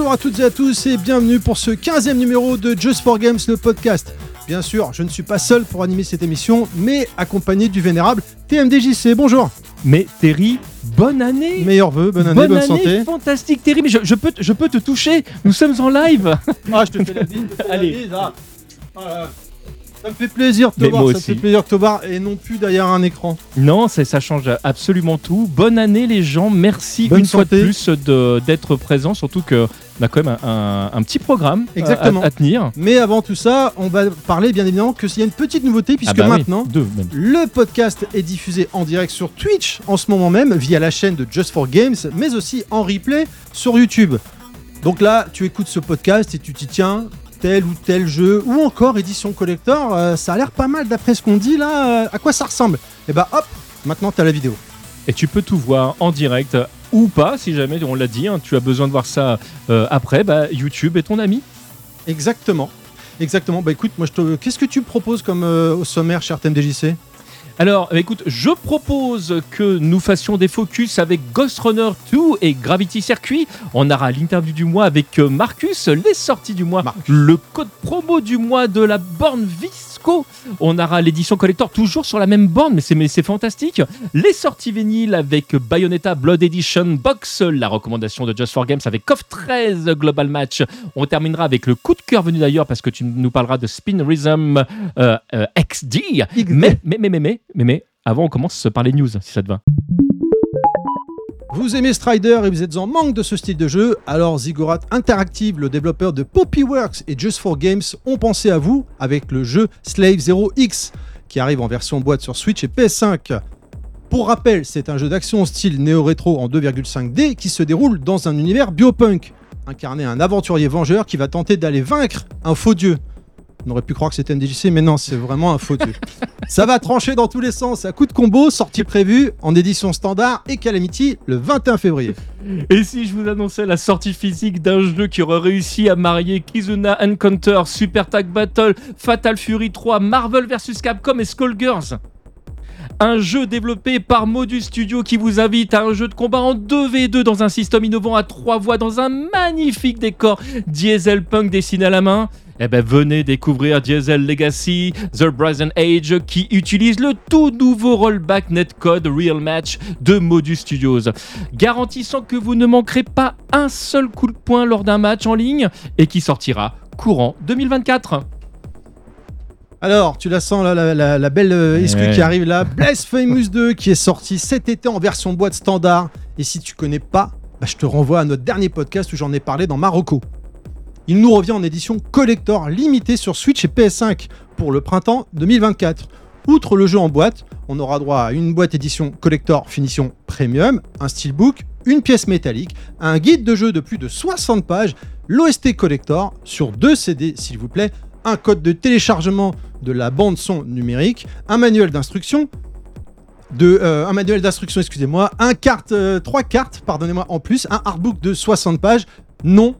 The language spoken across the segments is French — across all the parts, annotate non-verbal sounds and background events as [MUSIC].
Bonjour à toutes et à tous et bienvenue pour ce 15e numéro de Just for Games, le podcast. Bien sûr, je ne suis pas seul pour animer cette émission, mais accompagné du vénérable TMDJC. Bonjour. Mais Terry, bonne année Meilleurs vœux, bonne année, bonne, année, santé. fantastique Terry, mais je, je peux, te- je peux te toucher, nous sommes en live [LAUGHS] Ah, je te fais la bise. je te fais la Allez. bise, ah. Voilà. Ça me fait plaisir de te voir, ça me aussi. fait plaisir de te voir et non plus derrière un écran. Non, ça, change absolument tout. Bonne année les gens, merci Bonne une fois de plus d'être présents, surtout qu'on a quand même un, un- un petit programme à- Exactement. À, à tenir. Mais avant tout ça, on va parler bien évidemment que s'il y a une petite nouveauté, puisque Ah bah oui, maintenant, deux. Le podcast est diffusé en direct sur Twitch en ce moment même via la chaîne de Just for Games, mais aussi en replay sur YouTube. Donc là, tu écoutes ce podcast et tu t'y tiens, tel ou tel jeu, ou encore édition collector, euh, ça a l'air pas mal d'après ce qu'on dit là, euh, à quoi ça ressemble? Et bah hop, maintenant t'as la vidéo. Et tu peux tout voir en direct ou pas, si jamais, on l'a dit, hein, tu as besoin de voir ça euh, après, bah, YouTube est ton ami. Exactement. Exactement. Bah écoute, moi je te... Qu'est-ce que tu proposes comme euh, au sommaire, cher TMDJC Alors, euh, écoute, je propose que nous fassions des focus avec Ghost Runner 2 et Gravity Circuit. On aura l'interview du mois avec euh, Marcus, les sorties du mois, Marcus. le code promo du mois de la borne On aura l'édition collector toujours sur la même borne, mais c'est mais c'est fantastique. Les sorties vinyles avec Bayonetta Blood Edition Box, la recommandation de Just for Games avec KOF 13 Global Match. On terminera avec le coup de cœur venu d'ailleurs parce que tu nous parleras de Spin Rhythm euh, euh, XD. Mais, mais, mais, mais, mais, mais, mais, avant, on commence par les news, si ça te va. Vous aimez Strider et vous êtes en manque de ce style de jeu, alors Ziggurat Interactive, le développeur de Poppyworks et Just for Games, ont pensé à vous avec le jeu Slave 0X, qui arrive en version boîte sur Switch et PS5. Pour rappel, c'est un jeu d'action style néo-rétro en 2,5D qui se déroule dans un univers biopunk. Incarner un aventurier vengeur qui va tenter d'aller vaincre un faux dieu. On aurait pu croire que c'était un DJC, mais non, c'est vraiment un faux dieu. [LAUGHS] Ça va trancher dans tous les sens à coup de combo, sortie prévue en édition standard et Calamity le 21 février. Et si je vous annonçais la sortie physique d'un jeu qui aurait réussi à marier Kizuna Encounter, Super Tag Battle, Fatal Fury 3, Marvel vs Capcom et Skullgirls? Un jeu développé par Modus Studio qui vous invite à un jeu de combat en 2v2 dans un système innovant à trois voix dans un magnifique décor diesel punk dessiné à la main. Eh ben venez découvrir Diesel Legacy, The Brazen Age qui utilise le tout nouveau rollback netcode Real Match de Modus Studios, garantissant que vous ne manquerez pas un seul coup de poing lors d'un match en ligne et qui sortira courant 2024. Alors, tu la sens là, la, la- la belle euh, exclue Ouais. qui arrive là. Blasphemous 2 qui est sorti cet été en version boîte standard. Et si tu connais pas, bah, je te renvoie à notre dernier podcast où j'en ai parlé dans Marocco. Il nous revient en édition collector limitée sur Switch et PS5 pour le printemps 2024. Outre le jeu en boîte, on aura droit à une boîte édition collector finition premium, un steelbook, une pièce métallique, un guide de jeu de plus de 60 pages, l'OST collector sur deux CD s'il vous plaît, un code de téléchargement de la bande son numérique, un manuel d'instruction, de, euh, un manuel d'instruction, excusez-moi, un carte, euh, trois cartes, pardonnez-moi, en plus, un artbook de 60 pages. Non,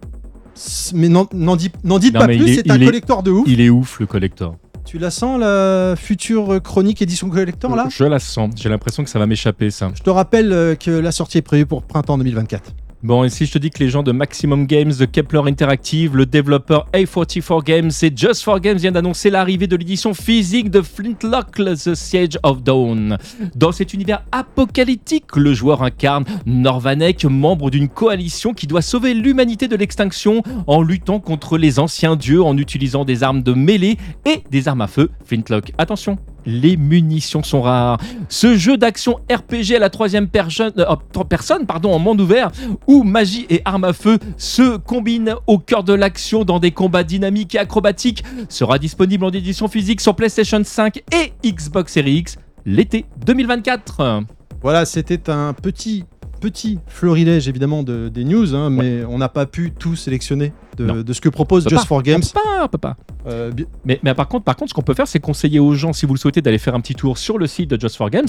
mais n'en dites pas plus, c'est un collector de ouf. Il est ouf le collector. Tu la sens, la future chronique édition collector, là? Je la sens, j'ai l'impression que ça va m'échapper ça. Je te rappelle euh, que la sortie est prévue pour printemps 2024. Bon, et si je te dis que les gens de Maximum Games, de Kepler Interactive, le développeur A44 Games et Just for Games viennent d'annoncer l'arrivée de l'édition physique de Flintlock, The Siege of Dawn. Dans cet univers apocalyptique, le joueur incarne Norvanek, membre d'une coalition qui doit sauver l'humanité de l'extinction en luttant contre les anciens dieux en utilisant des armes de mêlée et des armes à feu Flintlock. Attention, les munitions sont rares. Ce jeu d'action RPG à la troisième personne, euh, personne en monde ouvert où magie et armes à feu se combinent au cœur de l'action dans des combats dynamiques et acrobatiques sera disponible en édition physique sur PlayStation 5 et Xbox Series X l'été 2024. Voilà, c'était un petit, petit florilège évidemment de, des news, hein, mais on n'a pas pu tout sélectionner de, de ce que propose Just pas. for Games. On peut pas, on peut pas. Euh, Mais, mais par contre, par contre, ce qu'on peut faire, c'est conseiller aux gens, si vous le souhaitez, d'aller faire un petit tour sur le site de Just for Games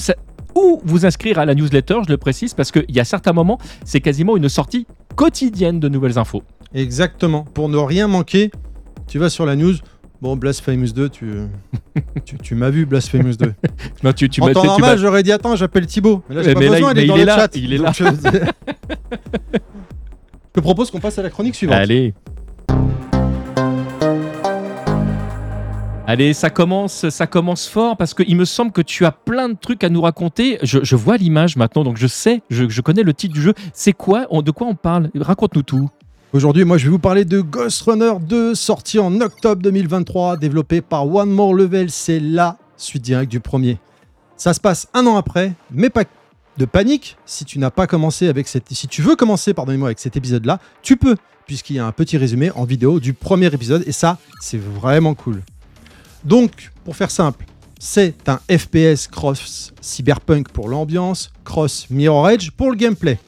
ou vous inscrire à la newsletter, je le précise, parce qu'il y a certains moments, c'est quasiment une sortie quotidienne de nouvelles infos. exactement. Pour ne rien manquer, tu vas sur la news. Bon, Blasphemous 2, tu, [LAUGHS] tu, tu m'as vu, Blasphemous 2. [LAUGHS] Non, tu, tu en temps normal, j'aurais dit attends, j'appelle Thibaut. Mais là, j'ai Mais pas là, besoin, il- il est mais dans il le est là, il est Je te propose qu'on passe à la chronique suivante. Allez. Allez, ça commence, ça commence fort parce qu'il me semble que tu as plein de trucs à nous raconter. Je, je vois l'image maintenant, donc je sais, je, je connais le titre du jeu. C'est quoi on- De quoi on parle? Raconte-nous tout. Aujourd'hui, moi, je vais vous parler de Ghost Runner 2, sorti en octobre 2023, développé par One More Level. C'est la suite directe du premier. Ça se passe un an après, mais pas de panique. Si tu n'as pas commencé veux commencer, avec cet épisode-là, tu peux, puisqu'il y a un petit résumé en vidéo du premier épisode, et ça, c'est vraiment cool. Donc, pour faire simple, c'est un FPS cross cyberpunk pour l'ambiance, cross Mirror Edge pour le gameplay.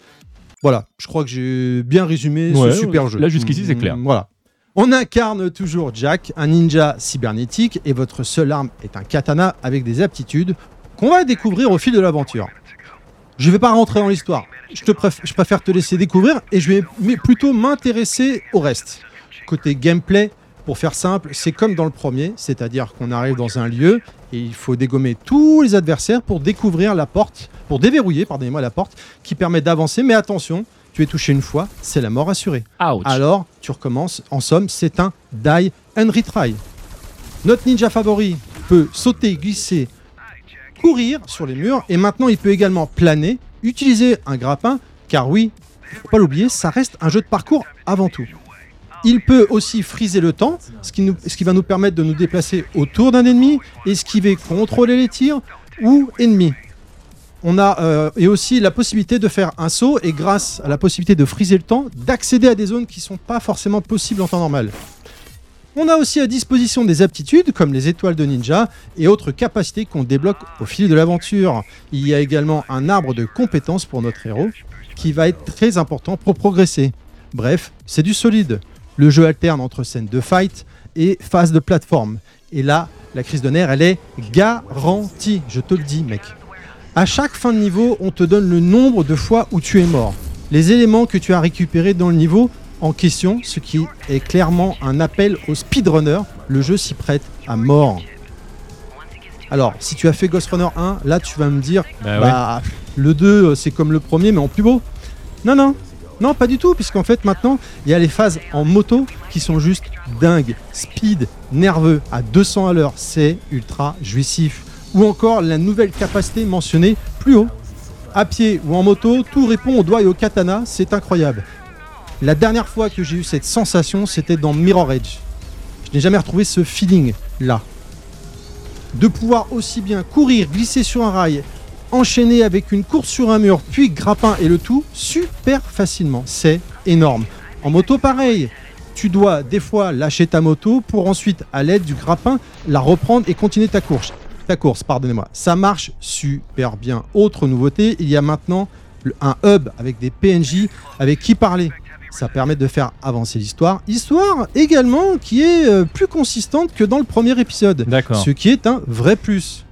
Voilà, je crois que j'ai bien résumé Ouais, ce super jeu. là, jusqu'ici, c'est Mm, clair. Voilà. On incarne toujours Jack, un ninja cybernétique, et votre seule arme est un katana avec des aptitudes qu'on va découvrir au fil de l'aventure. Je vais pas rentrer dans l'histoire. Je, te préf- je préfère te laisser découvrir et je vais plutôt m'intéresser au reste. Côté gameplay, pour faire simple, c'est comme dans le premier, c'est-à-dire qu'on arrive dans un lieu et il faut dégommer tous les adversaires pour découvrir la porte, pour déverrouiller, pardonnez-moi, la porte qui permet d'avancer. Mais attention, tu es touché une fois, c'est la mort assurée. Ouch. Alors, tu recommences. En somme, c'est un die and retry. Notre ninja favori peut sauter, glisser, courir sur les murs et maintenant il peut également planer, utiliser un grappin, car oui, faut pas l'oublier, ça reste un jeu de parcours avant tout. Il peut aussi friser le temps, ce qui, va nous permettre de nous déplacer autour d'un ennemi, esquiver, contrôler les tirs ou ennemis. On a euh, et aussi la possibilité de faire un saut et grâce à la possibilité de friser le temps, d'accéder à des zones qui sont pas forcément possibles en temps normal. On a aussi à disposition des aptitudes comme les étoiles de ninja et autres capacités qu'on débloque au fil de l'aventure. Il y a également un arbre de compétences pour notre héros qui va être très important pour progresser. Bref, c'est du solide. Le jeu alterne entre scènes de fight et phases de plateforme. Et là, la crise de nerfs, elle est garantie. Je te le dis, mec. À chaque fin de niveau, on te donne le nombre de fois où tu es mort. Les éléments que tu as récupérés dans le niveau en question, ce qui est clairement un appel au speedrunner. Le jeu s'y prête à mort. Alors, si tu as fait Ghost Runner 1, là tu vas me dire, Bah ouais. bah, le 2 euh, c'est comme le premier mais en plus beau. Non, non, non, pas du tout, puisqu'en fait maintenant il y a les phases en moto qui sont juste dingues. Speed, nerveux, à 200 à l'heure, c'est ultra jouissif. Ou encore la nouvelle capacité mentionnée plus haut. À pied ou en moto, tout répond au doigt et au katana, c'est incroyable. La dernière fois que j'ai eu cette sensation, c'était dans Mirror Edge. Je n'ai jamais retrouvé ce feeling là. De pouvoir aussi bien courir, glisser sur un rail, enchaîner avec une course sur un mur, puis grappin et le tout super facilement. C'est énorme. En moto, pareil. Tu dois des fois lâcher ta moto pour ensuite, à l'aide du grappin, la reprendre et continuer ta course. Ta course, pardonnez-moi. Ça marche super bien. Autre nouveauté, il y a maintenant un hub avec des PNJ avec qui parler. Ça permet de faire avancer l'histoire. Histoire également qui est euh, plus consistante que dans le premier épisode. D'accord. Ce qui est un vrai plus.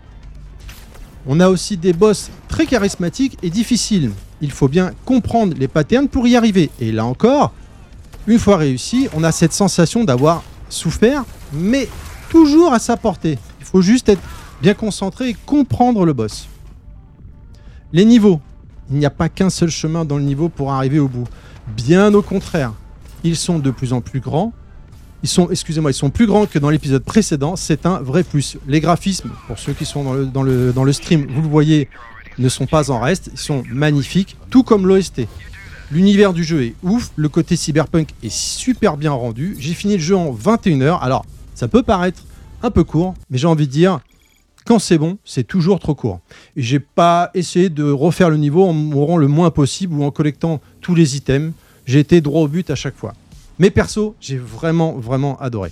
On a aussi des boss très charismatiques et difficiles. Il faut bien comprendre les patterns pour y arriver. Et là encore, une fois réussi, on a cette sensation d'avoir souffert, mais toujours à sa portée. Il faut juste être bien concentré et comprendre le boss. Les niveaux. Il n'y a pas qu'un seul chemin dans le niveau pour arriver au bout. Bien au contraire. Ils sont de plus en plus grands, ils sont, excusez-moi, ils sont plus grands que dans l'épisode précédent. C'est un vrai plus. Les graphismes, pour ceux qui sont dans le, stream, vous le voyez, ne sont pas en reste. Ils sont magnifiques, tout comme l'OST. L'univers du jeu est ouf. Le côté cyberpunk est super bien rendu. J'ai fini le jeu en 21 heures. Alors, ça peut paraître un peu court, mais j'ai envie de dire, quand c'est bon, c'est toujours trop court. Et j'ai pas essayé de refaire le niveau en mourant le moins possible ou en collectant tous les items. J'ai été droit au but à chaque fois. Mais perso, j'ai vraiment, vraiment adoré.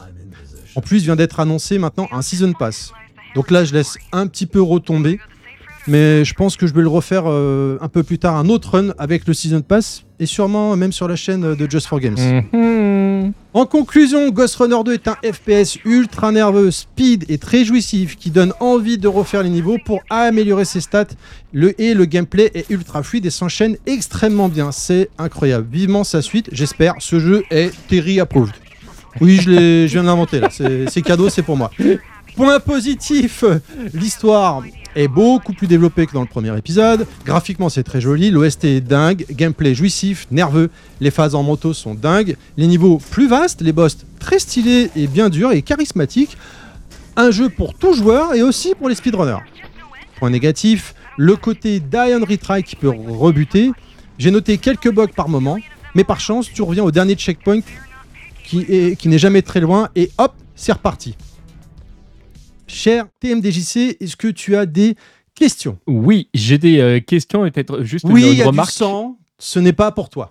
En plus, vient d'être annoncé maintenant un Season Pass. Donc là, je laisse un petit peu retomber. Mais je pense que je vais le refaire euh, un peu plus tard, un autre run avec le Season Pass. Et sûrement même sur la chaîne de Just for Games. Mhm. En conclusion, Ghost Runner 2 est un FPS ultra nerveux, speed et très jouissif qui donne envie de refaire les niveaux pour améliorer ses stats. Le et le gameplay est ultra fluide et s'enchaîne extrêmement bien. C'est incroyable. Vivement sa suite. J'espère. Ce jeu est Terry approved. Oui, je, je viens de l'inventer c'est cadeau, c'est pour moi. Point positif, l'histoire. Est beaucoup plus développé que dans le premier épisode. Graphiquement, c'est très joli, l'OST est dingue, gameplay jouissif, nerveux, les phases en moto sont dingues, les niveaux plus vastes, les boss très stylés et bien durs et charismatiques. Un jeu pour tout joueur et aussi pour les speedrunners. Point négatif, le côté die retry qui peut rebuter. J'ai noté quelques bugs par moment, mais par chance, tu reviens au dernier checkpoint qui est- qui n'est jamais très loin et hop, c'est reparti. Cher TMDJC, est-ce que tu as des questions? Oui, j'ai des euh, questions et peut-être juste Oui, une, il une y a remarque. du sang, ce n'est pas pour toi.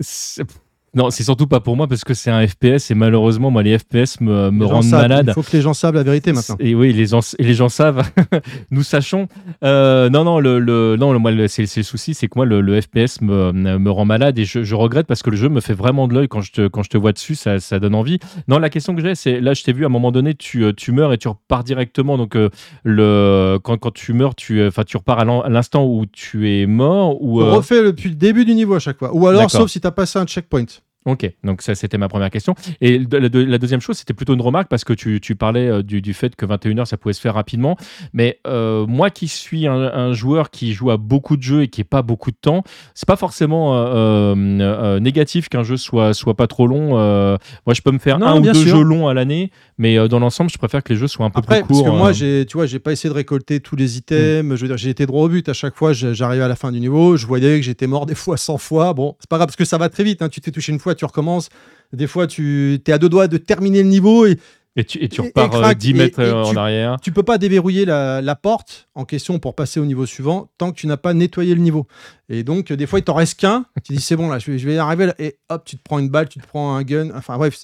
Non, c'est surtout pas pour moi parce que c'est un FPS et malheureusement, moi, les FPS me, me Les gens rendent savent, malade. Il faut que les gens savent la vérité maintenant. Et oui, les gens, et les gens savent, [LAUGHS] nous sachons. Euh, non, non, le, le- non, le, moi, c'est le souci, c'est que moi, le, le FPS me, me rend malade et je, je regrette parce que le jeu me fait vraiment de l'œil quand je te, quand je te vois dessus, ça, ça donne envie. Non, la question que j'ai, c'est là, je t'ai vu à un moment donné, tu, euh, tu meurs et tu repars directement. Donc, euh, le, quand, quand tu meurs, tu, enfin, tu repars à l'instant où tu es mort ou. On euh, refait depuis le début du niveau à chaque fois. Ou alors, sauf si tu as passé un checkpoint. Ok, donc ça c'était ma première question. Et la, de- la deuxième chose, c'était plutôt une remarque parce que tu, tu parlais euh, du, du fait que 21h ça pouvait se faire rapidement. Mais euh, moi qui suis un, un joueur qui joue à beaucoup de jeux et qui n'a pas beaucoup de temps, c'est pas forcément euh, négatif qu'un jeu soit, soit pas trop long. Moi je peux me faire Non, un ou deux sûr. jeux longs à l'année, mais euh, dans l'ensemble, je préfère que les jeux soient un peu Après, plus parce courts. que moi, euh. j'ai, tu vois, j'ai pas essayé de récolter tous les Mm. items. Je veux dire, j'ai été droit au but à chaque fois. J'arrivais à la fin du niveau, je voyais que j'étais mort des fois 100 fois. Bon, c'est pas grave parce que ça va très vite. hein. Tu t'es touché une fois, tu recommences. Des fois, tu es à deux doigts de terminer le niveau et et, tu, et tu repars et euh, crac, 10 et- mètres euh, en tu- arrière. tu peux pas déverrouiller la, la porte en question pour passer au niveau suivant tant que tu n'as pas nettoyé le niveau. Et donc, euh, des fois, il t'en reste qu'un. Tu dis, c'est bon, là, je vais, je vais y arriver. là. Et hop, tu te prends une balle, tu te prends un gun. Enfin, bref,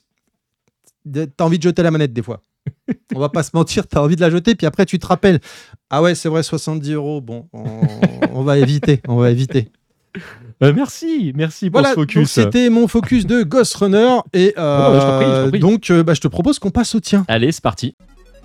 t'as envie de jeter la manette des fois. On va pas se mentir, t'as envie de la jeter, puis après, tu te rappelles. Ah ouais, c'est vrai, 70 euros. Bon, on, on va éviter. On va éviter. Euh, merci, merci pour Voilà, ce focus. c'était mon focus de Ghost Runner. Et euh, Oh, je t'en prie, je t'en prie. donc, euh, bah, je te propose qu'on passe au tien. Allez, c'est parti.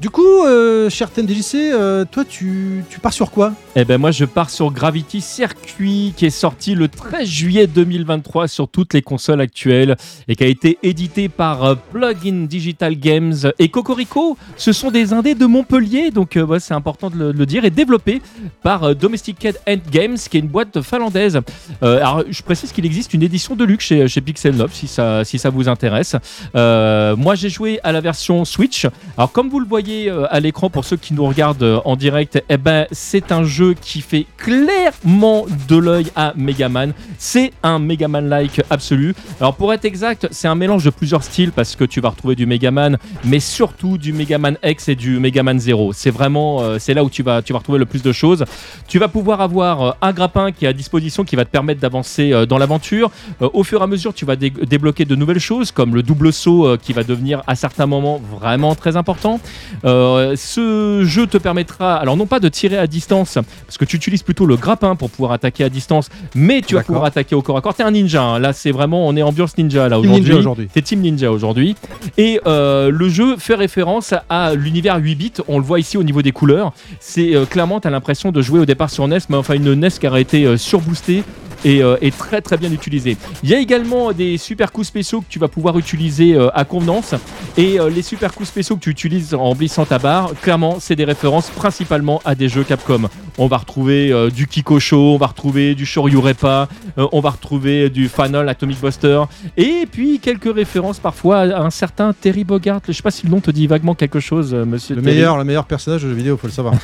Du coup, euh, cher TMDJC, euh, toi, tu, pars sur quoi? Eh ben moi je pars sur Gravity Circuit qui est sorti le 13 juillet 2023 sur toutes les consoles actuelles et qui a été édité par euh, Plugin Digital Games et Cocorico. Ce sont des indés de Montpellier donc c'est important de le, dire et développé par Domesticated End Games qui est une boîte finlandaise. Alors je précise qu'il existe une édition de luxe chez, Pixel 9 si ça, si ça vous intéresse. Moi j'ai joué à la version Switch. Alors comme vous le voyez euh, à l'écran pour ceux qui nous regardent euh, en direct, eh ben c'est un jeu qui fait clairement de l'œil à Megaman. C'est un Megaman-like absolu. Alors pour être exact, c'est un mélange de plusieurs styles parce que tu vas retrouver du Megaman, mais surtout du Megaman X et du Megaman Zero. C'est vraiment, euh, c'est là où tu vas, tu vas retrouver le plus de choses. Tu vas pouvoir avoir un grappin qui est à disposition qui va te permettre d'avancer dans l'aventure. Au fur et à mesure, tu vas dé- débloquer de nouvelles choses comme le double saut qui va devenir à certains moments vraiment très important. Euh, ce jeu te permettra, alors non pas de tirer à distance, parce que tu utilises plutôt le grappin pour pouvoir attaquer à distance, mais tu vas pouvoir attaquer au corps à corps. T'es un ninja, hein. là c'est vraiment, on est ambiance ninja là aujourd'hui. Ninja aujourd'hui. C'est Team Ninja aujourd'hui. Et euh, le jeu fait référence à l'univers 8 bits. On le voit ici au niveau des couleurs. C'est euh, clairement, tu as l'impression de jouer au départ sur NES, mais enfin une NES qui a été euh, surboostée et, euh, très très bien utilisée. Il y a également des super coups spéciaux que tu vas pouvoir utiliser euh, à convenance. Et euh, les super coups spéciaux que tu utilises en blissant ta barre, clairement, c'est des références principalement à des jeux Capcom. On va retrouver euh, du Kikosho, on va retrouver du Shoryurepa, euh, on va retrouver du Final Atomic Buster, et puis quelques références parfois à un certain Terry Bogart. Je sais pas si le nom te dit vaguement quelque chose, euh, monsieur Le Terry. meilleur, le meilleur personnage de jeu vidéo, faut le savoir.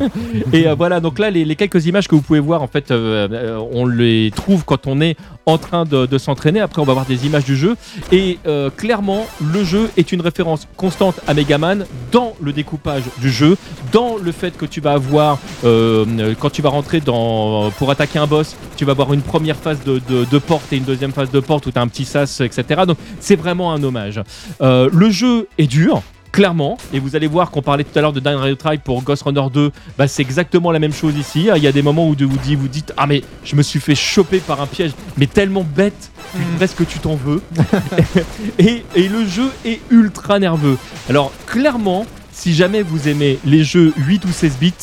[LAUGHS] Et euh, voilà, donc là, les, les quelques images que vous pouvez voir, en fait, on les trouve quand on est en train de, de s'entraîner. Après, on va voir des images du jeu. Et clairement, le jeu est une référence constante à Megaman dans le découpage du jeu, dans le fait que tu vas avoir, euh, quand tu vas rentrer dans, pour attaquer un boss, tu vas avoir une première phase de, de- de porte et une deuxième phase de porte où tu as un petit sas, etc. Donc, c'est vraiment un hommage. Euh, le jeu est dur. Clairement, et vous allez voir qu'on parlait tout à l'heure de Dying Rail Tribe pour Ghost Runner 2, bah c'est exactement la même chose ici. Il y a des moments où vous dites, vous dites Ah, mais je me suis fait choper par un piège, mais tellement bête, que presque tu t'en veux. [LAUGHS] et, et le jeu est ultra nerveux. Alors, clairement, si jamais vous aimez les jeux 8 ou 16 bits,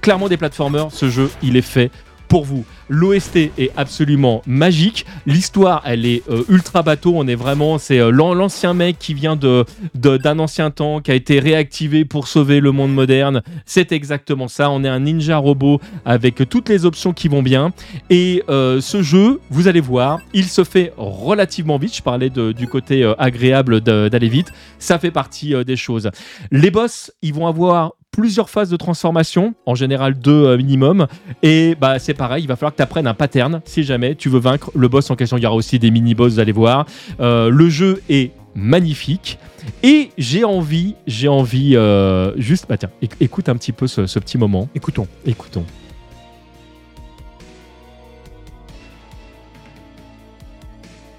clairement des platformers, ce jeu, il est fait pour vous. L'OST est absolument magique. L'histoire, elle est euh, ultra bateau. On est vraiment, c'est euh, l'an- l'ancien mec qui vient de d'un ancien temps, qui a été réactivé pour sauver le monde moderne. C'est exactement ça. On est un ninja robot avec toutes les options qui vont bien. Et euh, ce jeu, vous allez voir, il se fait relativement vite. Je parlais du côté agréable d'aller vite. Ça fait partie des choses. Les boss, ils vont avoir plusieurs phases de transformation, en général deux euh, minimum. Et bah c'est pareil, il va falloir que tu apprennes un pattern si jamais tu veux vaincre le boss en question. Il y aura aussi des mini-boss, vous allez voir. Euh, le jeu est magnifique. Et j'ai envie, j'ai envie, euh, juste, bah tiens, éc- écoute un petit peu ce, ce petit moment. Écoutons. Écoutons.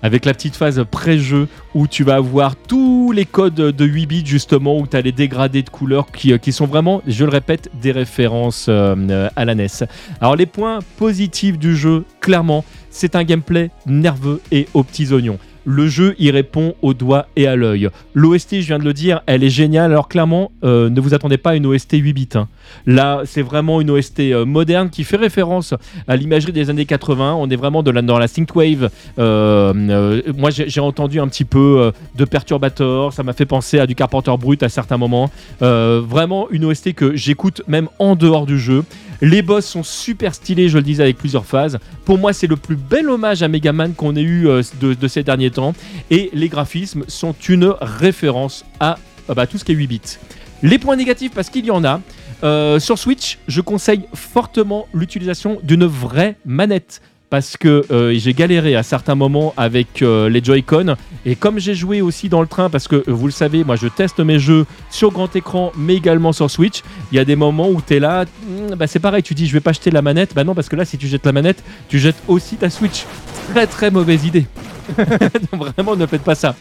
Avec la petite phase pré-jeu où tu vas avoir tous les codes de 8 bits justement, où tu as les dégradés de couleurs qui, euh, qui sont vraiment, je le répète, des références euh, euh, à la NES. Alors les points positifs du jeu, clairement, c'est un gameplay nerveux et aux petits oignons. Le jeu y répond au doigt et à l'œil. L'OST, je viens de le dire, elle est géniale. Alors clairement, euh, ne vous attendez pas à une OST 8 bits. hein. Là, c'est vraiment une OST euh, moderne qui fait référence à l'imagerie des années 80. On est vraiment dans la synthwave. Euh, moi, j'ai entendu un petit peu de Perturbator. Ça m'a fait penser à du Carpenter Brut à certains moments. Vraiment une OST que j'écoute même en dehors du jeu. Les boss sont super stylés, je le disais, avec plusieurs phases. Pour moi, c'est le plus bel hommage à Megaman qu'on ait eu euh, de, ces derniers temps. Et les graphismes sont une référence à euh, bah, tout ce qui est 8 bits. Les points négatifs, parce qu'il y en a. Euh, sur Switch, je conseille fortement l'utilisation d'une vraie manette. Parce que euh, j'ai galéré à certains moments avec euh, les Joy-Con. Et comme j'ai joué aussi dans le train, parce que euh, vous le savez, moi je teste mes jeux sur grand écran, mais également sur Switch, il y a des moments où tu es là, hmm, bah, c'est pareil, tu dis je vais pas acheter la manette. Bah non, parce que là, si tu jettes la manette, tu jettes aussi ta Switch. Très très mauvaise idée. [LAUGHS] Vraiment, ne faites pas ça.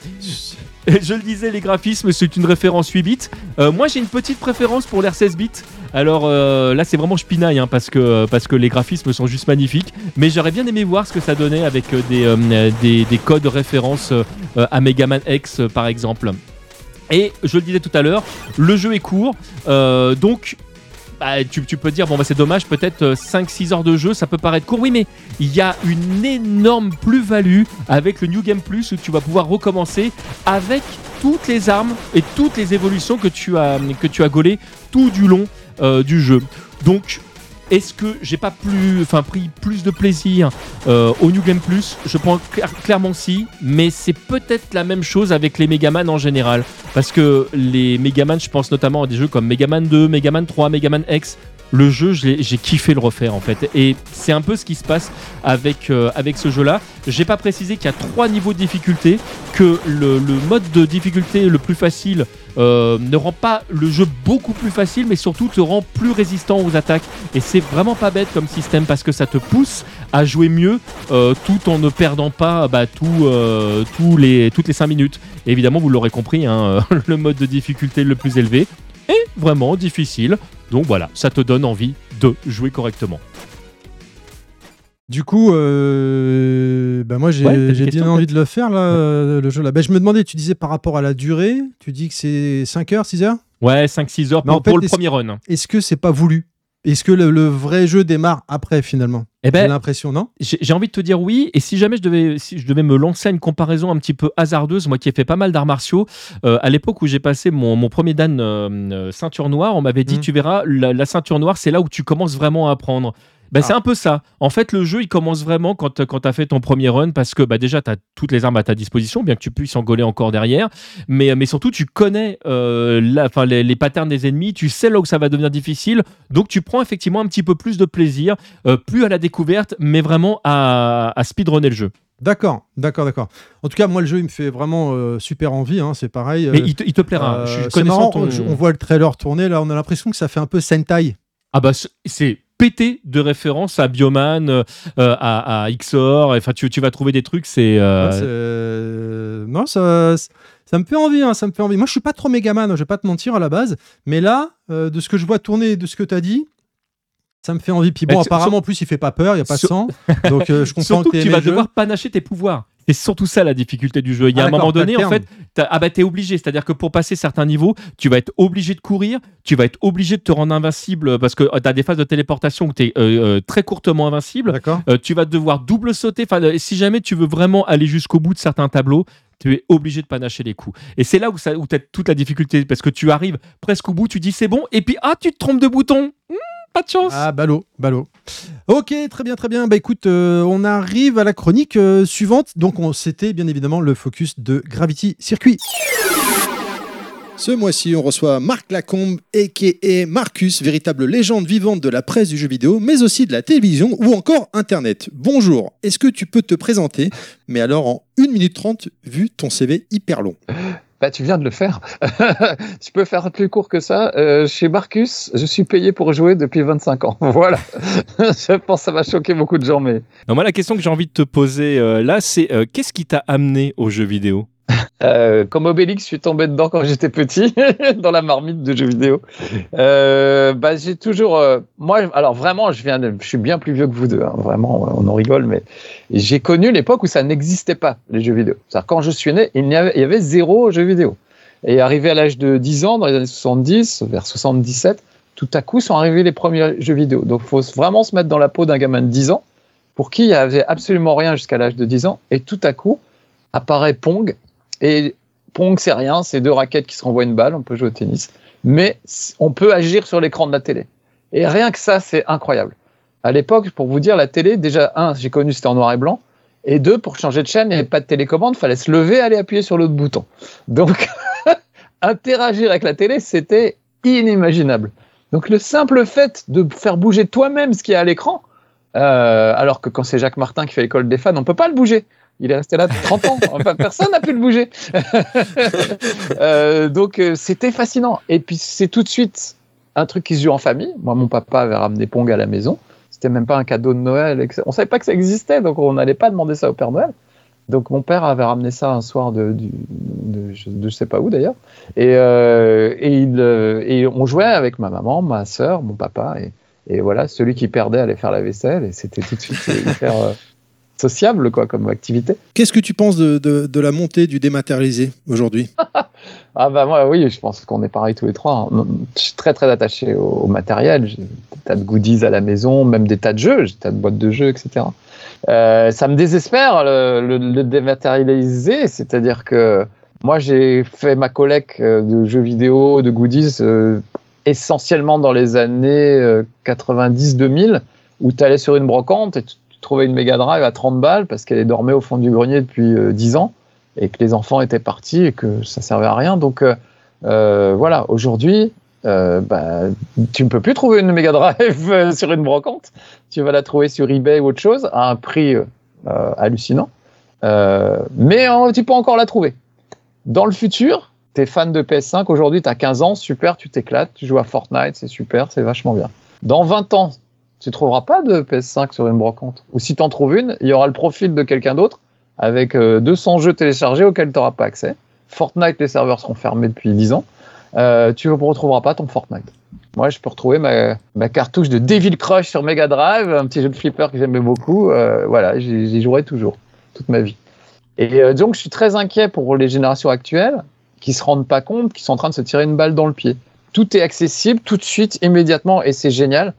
[LAUGHS] Je le disais, les graphismes, c'est une référence 8 bits. Euh, moi, j'ai une petite préférence pour l'air 16 bits. Alors euh, là, c'est vraiment spinaille hein, parce, que, les graphismes sont juste magnifiques. Mais j'aurais bien aimé voir ce que ça donnait avec euh, des, des, des codes références à Megaman X, par exemple. Et je le disais tout à l'heure, le jeu est court. donc, bah, tu, peux dire, bon, bah, c'est dommage, peut-être euh, 5-6 heures de jeu, ça peut paraître court. Oui, mais il y a une énorme plus-value avec le New Game Plus où tu vas pouvoir recommencer avec toutes les armes et toutes les évolutions que tu as, que gaulées tout du long euh, du jeu. Donc, est-ce que j'ai pas plus, enfin pris plus de plaisir euh, au New Game Plus? Je pense cla- clairement si, mais c'est peut-être la même chose avec les Megaman en général, parce que les Megaman, je pense notamment à des jeux comme Megaman 2, Megaman 3, Megaman X. Le jeu, j'ai kiffé le refaire en fait, et c'est un peu ce qui se passe avec, euh, ce jeu-là. J'ai pas précisé qu'il y a trois niveaux de difficulté, que le, mode de difficulté le plus facile euh, ne rend pas le jeu beaucoup plus facile, mais surtout te rend plus résistant aux attaques. Et c'est vraiment pas bête comme système parce que ça te pousse à jouer mieux euh, tout en ne perdant pas bah, toutes les 5 minutes. Évidemment, vous l'aurez compris, hein, [LAUGHS] le mode de difficulté le plus élevé est vraiment difficile. Donc voilà, ça te donne envie de jouer correctement. Du coup, euh, bah moi j'ai Ouais, bien envie de le faire là, le jeu là. Bah, je me demandais, tu disais par rapport à la durée, tu dis que c'est 5 heures, 6 heures? Ouais, 5-6 heures pour, en fait, pour le premier run. Est-ce que c'est pas voulu? Est-ce que le, le vrai jeu démarre après finalement? Eh J'ai ben, l'impression, non? J'ai j'ai envie de te dire oui, et si jamais je devais, si je devais me lancer à une comparaison un petit peu hasardeuse, moi qui ai fait pas mal d'arts martiaux, euh, à l'époque où j'ai passé mon, mon premier dan euh, euh, ceinture noire, on m'avait dit Mhm. tu verras, la, la ceinture noire c'est là où tu commences vraiment à apprendre. Ben, C'est Ah. un peu ça. En fait, le jeu, il commence vraiment quand, quand tu as fait ton premier run parce que bah, déjà, tu as toutes les armes à ta disposition, bien que tu puisses en gauler encore derrière. Mais, mais surtout, tu connais euh, la- les, les patterns des ennemis, tu sais là où ça va devenir difficile. Donc, tu prends effectivement un petit peu plus de plaisir, euh, plus à la découverte, mais vraiment à, à speedrunner le jeu. D'accord, d'accord, d'accord. En tout cas, moi le jeu il me fait vraiment euh, super envie, hein, c'est pareil. Mais euh, il te, il te plaira. Je suis c'est marrant, ton- on, on voit le trailer tourner là, on a l'impression que ça fait un peu Sentai. Ah bah c'est pété de références à Bioman, euh, à, à XOR. Enfin, tu, tu vas trouver des trucs. C'est euh, Ouais, euh, Non, ça, ça me fait envie, hein, ça me fait envie. Moi, je suis pas trop Megaman, je vais pas te mentir à la base, mais là, euh, de ce que je vois tourner, de ce que tu as dit, ça me fait envie. Puis bon, apparemment, en plus, il fait pas peur, il y a pas de sang, donc euh, je [LAUGHS] comprends surtout que que tu vas devoir panacher tes pouvoirs. C'est surtout ça la difficulté du jeu. Il y a Ah, un moment donné, en fait, t'as- ah bah t'es obligé. C'est-à-dire que pour passer certains niveaux, tu vas être obligé de courir, tu vas être obligé de te rendre invincible parce que tu as des phases de téléportation où tu es très courtement invincible. D'accord. Euh, tu vas devoir double sauter. Enfin, euh, si jamais tu veux vraiment aller jusqu'au bout de certains tableaux, tu es obligé de panacher les coups. Et c'est là où, ça, où tu as toute la difficulté parce que tu arrives presque au bout, tu dis c'est bon, et puis ah, tu te trompes de bouton. Hmm, pas de chance. Ah, ballot, ballot. Ok, très bien, très bien. Bah écoute, euh, on arrive à la chronique euh, suivante. Donc, on- c'était bien évidemment le focus de Gravity Circuit. Ce mois-ci, on reçoit Marc Lacombe, a.k.a. Marcus, véritable légende vivante de la presse du jeu vidéo, mais aussi de la télévision ou encore Internet. Bonjour, est-ce que tu peux te présenter? Mais alors en 1 minute 30, vu ton CV hyper long. [LAUGHS] Bah, tu viens de le faire. [LAUGHS] je peux faire plus court que ça. Euh, chez Marcus, je suis payé pour jouer depuis 25 ans. [LAUGHS] Voilà. [LAUGHS] je pense que ça va choquer beaucoup de gens, mais Non, moi, la question que j'ai envie de te poser euh, là, c'est euh, qu'est-ce qui t'a amené au jeu vidéo? Euh, comme Obélix, je suis tombé dedans quand j'étais petit, [LAUGHS] dans la marmite de jeux vidéo. Euh, bah, j'ai toujours, euh, moi, alors vraiment, je viens, de, je suis bien plus vieux que vous deux. hein, vraiment, on en rigole, mais j'ai connu l'époque où ça n'existait pas les jeux vidéo. C'est-à-dire quand je suis né, il y avait, avait zéro jeu vidéo. Et arrivé à l'âge de 10 ans, dans les années 70, vers 77, tout à coup sont arrivés les premiers jeux vidéo. Donc, il faut vraiment se mettre dans la peau d'un gamin de 10 ans, pour qui il n'y avait absolument rien jusqu'à l'âge de 10 ans, et tout à coup apparaît Pong. Et Pong, c'est rien, c'est deux raquettes qui se renvoient une balle, on peut jouer au tennis, mais on peut agir sur l'écran de la télé. Et rien que ça, c'est incroyable. À l'époque, pour vous dire, la télé, déjà, un, j'ai connu, c'était en noir et blanc, et deux, pour changer de chaîne, il n'y avait pas de télécommande, fallait se lever, aller appuyer sur l'autre bouton. Donc, [LAUGHS] interagir avec la télé, c'était inimaginable. Donc, le simple fait de faire bouger toi-même ce qui est à l'écran, euh, alors que quand c'est Jacques Martin qui fait l'école des fans, on peut pas le bouger. Il est resté là 30 ans. Enfin, personne n'a pu le bouger. [LAUGHS] euh, donc, euh, c'était fascinant. Et puis, c'est tout de suite un truc qui se joue en famille. Moi, mon papa avait ramené Pong à la maison. C'était même pas un cadeau de Noël. On savait pas que ça existait, donc on n'allait pas demander ça au Père Noël. Donc, mon père avait ramené ça un soir de, du- de, je, de je sais pas où d'ailleurs. Et, euh, et, il, euh, et on jouait avec ma maman, ma sœur, mon papa. Et, et voilà, celui qui perdait allait faire la vaisselle. Et c'était tout de suite hyper euh, sociable, quoi, comme activité. Qu'est-ce que tu penses de, de- de la montée du dématérialisé aujourd'hui? [LAUGHS] Ah bah moi oui, je pense qu'on est pareil tous les trois. hein. Je suis très très attaché au, au matériel. J'ai des tas de goodies à la maison, même des tas de jeux, j'ai des tas de boîtes de jeux, etc. Euh, ça me désespère le, le, le dématérialiser, c'est-à-dire que moi j'ai fait ma collecte euh, de jeux vidéo, de goodies euh, essentiellement dans les années euh, 90-2000 où tu allais sur une brocante et tu, tu trouvais une Mega Drive à 30 balles parce qu'elle dormait au fond du grenier depuis euh, 10 ans et que les enfants étaient partis et que ça servait à rien. Donc euh, euh, voilà, aujourd'hui, euh, bah, tu ne peux plus trouver une Mega Drive euh, [LAUGHS] sur une brocante. Tu vas la trouver sur eBay ou autre chose à un prix euh, euh, hallucinant. Euh, mais euh, tu peux encore la trouver. Dans le futur, tu es fan de PS5, aujourd'hui tu as 15 ans, super, tu t'éclates, tu joues à Fortnite, c'est super, c'est vachement bien. Dans 20 ans, tu trouveras pas de PS5 sur une brocante. Ou si tu en trouves une, il y aura le profil de quelqu'un d'autre avec euh, 200 jeux téléchargés auxquels tu n'auras pas accès. Fortnite, les serveurs seront fermés depuis 10 ans. Euh, tu ne retrouveras pas ton Fortnite. Moi, je peux retrouver ma, ma cartouche de Devil Crush sur Mega Drive, un petit jeu de flipper que j'aimais beaucoup. Euh, voilà, j'y jouerai toujours, toute ma vie. Et euh, donc, je suis très inquiet pour les générations actuelles qui se rendent pas compte qu'ils sont en train de se tirer une balle dans le pied. Tout est accessible tout de suite, immédiatement, et c'est génial.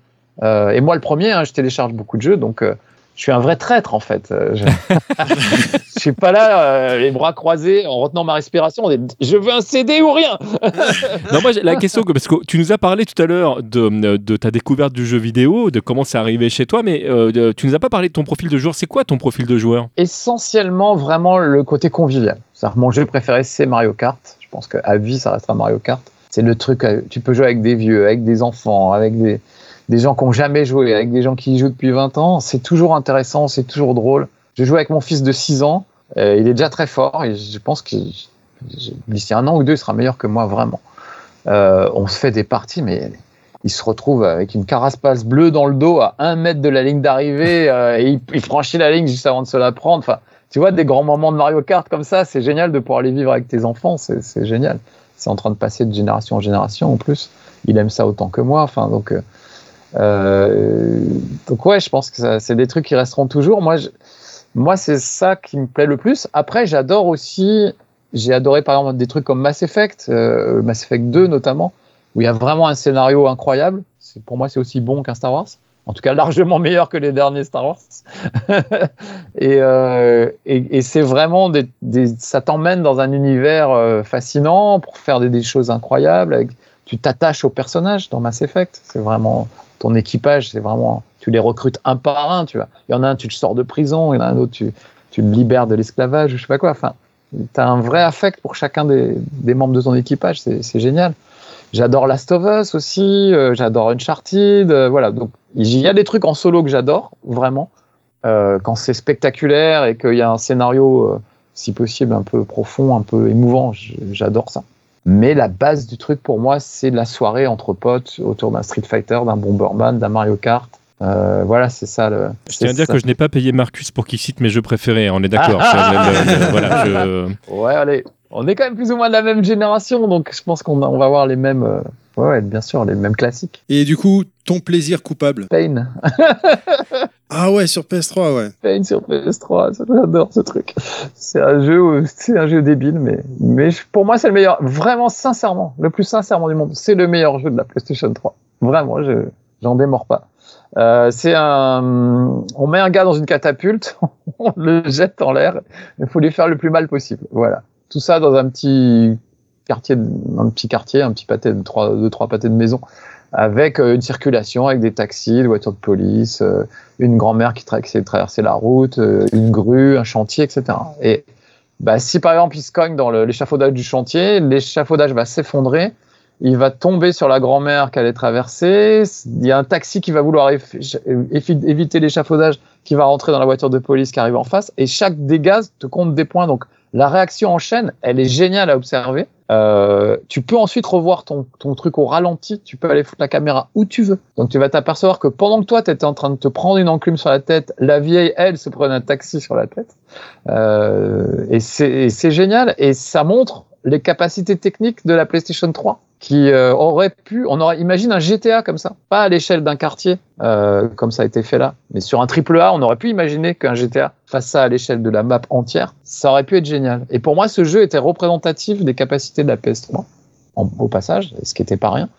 Euh, et moi, le premier, hein, je télécharge beaucoup de jeux, donc euh, je suis un vrai traître en fait. Euh, je... [LAUGHS] je suis pas là, euh, les bras croisés, en retenant ma respiration. Je veux un CD ou rien. [LAUGHS] Non, moi, la question, que- parce que tu nous as parlé tout à l'heure de, de ta découverte du jeu vidéo, de comment c'est arrivé chez toi, mais euh, tu nous as pas parlé de ton profil de joueur. C'est quoi ton profil de joueur? Essentiellement, vraiment le côté convivial. C'est-à-dire, mon jeu préféré, c'est Mario Kart. Je pense qu'à vie, ça restera Mario Kart. C'est le truc, tu peux jouer avec des vieux, avec des enfants, avec des, des gens qui n'ont jamais joué, avec des gens qui y jouent depuis 20 ans. C'est toujours intéressant, c'est toujours drôle. Je joue avec mon fils de 6 ans. euh, il est déjà très fort et je pense que d'ici un an ou deux, il sera meilleur que moi, vraiment. Euh, on se fait des parties, mais il se retrouve avec une carapace bleue dans le dos à un mètre de la ligne d'arrivée [LAUGHS] euh, et il, franchit la ligne juste avant de se la prendre. Enfin, tu vois, des grands moments de Mario Kart comme ça, c'est génial de pouvoir les vivre avec tes enfants, c'est génial. C'est en train de passer de génération en génération en plus. Il aime ça autant que moi. Enfin, donc, euh, donc ouais, je pense que c'est des trucs qui resteront toujours. Moi, moi, c'est ça qui me plaît le plus. Après, j'adore aussi, j'ai adoré par exemple des trucs comme Mass Effect, euh, Mass Effect 2 notamment, où il y a vraiment un scénario incroyable. Pour moi, c'est aussi bon qu'un Star Wars. En tout cas, largement [LAUGHS] meilleur que les derniers Star Wars. [LAUGHS] et, euh, et, c'est vraiment des, ça t'emmène dans un univers fascinant pour faire des, choses incroyables. Tu t'attaches aux personnages dans Mass Effect. C'est vraiment ton équipage, c'est vraiment tu les recrutes un par un, tu vois. Il y en a un, tu le sors de prison, il y en a un autre, tu, tu le libères de l'esclavage, je sais pas quoi. Enfin, tu as un vrai affect pour chacun des, des membres de ton équipage, c'est génial. J'adore Last of Us aussi, euh, j'adore Uncharted, euh, voilà. Donc, il y a des trucs en solo que j'adore, vraiment. Euh, quand c'est spectaculaire et qu'il y a un scénario, euh, si possible, un peu profond, un peu émouvant, j'adore ça. Mais la base du truc pour moi, c'est la soirée entre potes autour d'un Street Fighter, d'un Bomberman, d'un Mario Kart. Euh, voilà, c'est ça. Le, je tiens à dire ça. que je n'ai pas payé Marcus pour qu'il cite mes jeux préférés. On est d'accord. [LAUGHS] voilà, je... Ouais, allez. On est quand même plus ou moins de la même génération, donc je pense qu'on on va avoir les mêmes. Euh... Ouais, bien sûr, les mêmes classiques. Et du coup, ton plaisir coupable Pain. [LAUGHS] ah ouais, sur PS3, ouais. Pain sur PS3, j'adore ce truc. C'est un jeu, c'est un jeu débile, mais, mais pour moi, c'est le meilleur. Vraiment, sincèrement, le plus sincèrement du monde. C'est le meilleur jeu de la PlayStation 3. Vraiment, je, j'en démords pas. Euh, c'est un, on met un gars dans une catapulte, [LAUGHS] on le jette en l'air, il faut lui faire le plus mal possible. Voilà. Tout ça dans un petit quartier, un petit quartier, un petit pâté de trois, deux, trois pâtés de maison, avec euh, une circulation, avec des taxis, des voitures de police, euh, une grand-mère qui tra de traverser la route, euh, une grue, un chantier, etc. Et bah, si par exemple il se cogne dans l'échafaudage du chantier, l'échafaudage va s'effondrer, il va tomber sur la grand-mère qu'elle est traversée, il y a un taxi qui va vouloir éviter l'échafaudage, qui va rentrer dans la voiture de police qui arrive en face, et chaque dégât te compte des points. Donc la réaction en chaîne, elle est géniale à observer. Euh, tu peux ensuite revoir ton, ton truc au ralenti, tu peux aller foutre la caméra où tu veux. Donc tu vas t'apercevoir que pendant que toi, tu étais en train de te prendre une enclume sur la tête, la vieille, elle, se prenait un taxi sur la tête. Euh, et c'est génial, et ça montre les capacités techniques de la PlayStation 3 qui euh, aurait pu, on aurait, imagine un GTA comme ça, pas à l'échelle d'un quartier euh, comme ça a été fait là, mais sur un triple A, on aurait pu imaginer qu'un GTA fasse ça à l'échelle de la map entière, ça aurait pu être génial. Et pour moi, ce jeu était représentatif des capacités de la PS3 en, au passage, ce qui était pas rien.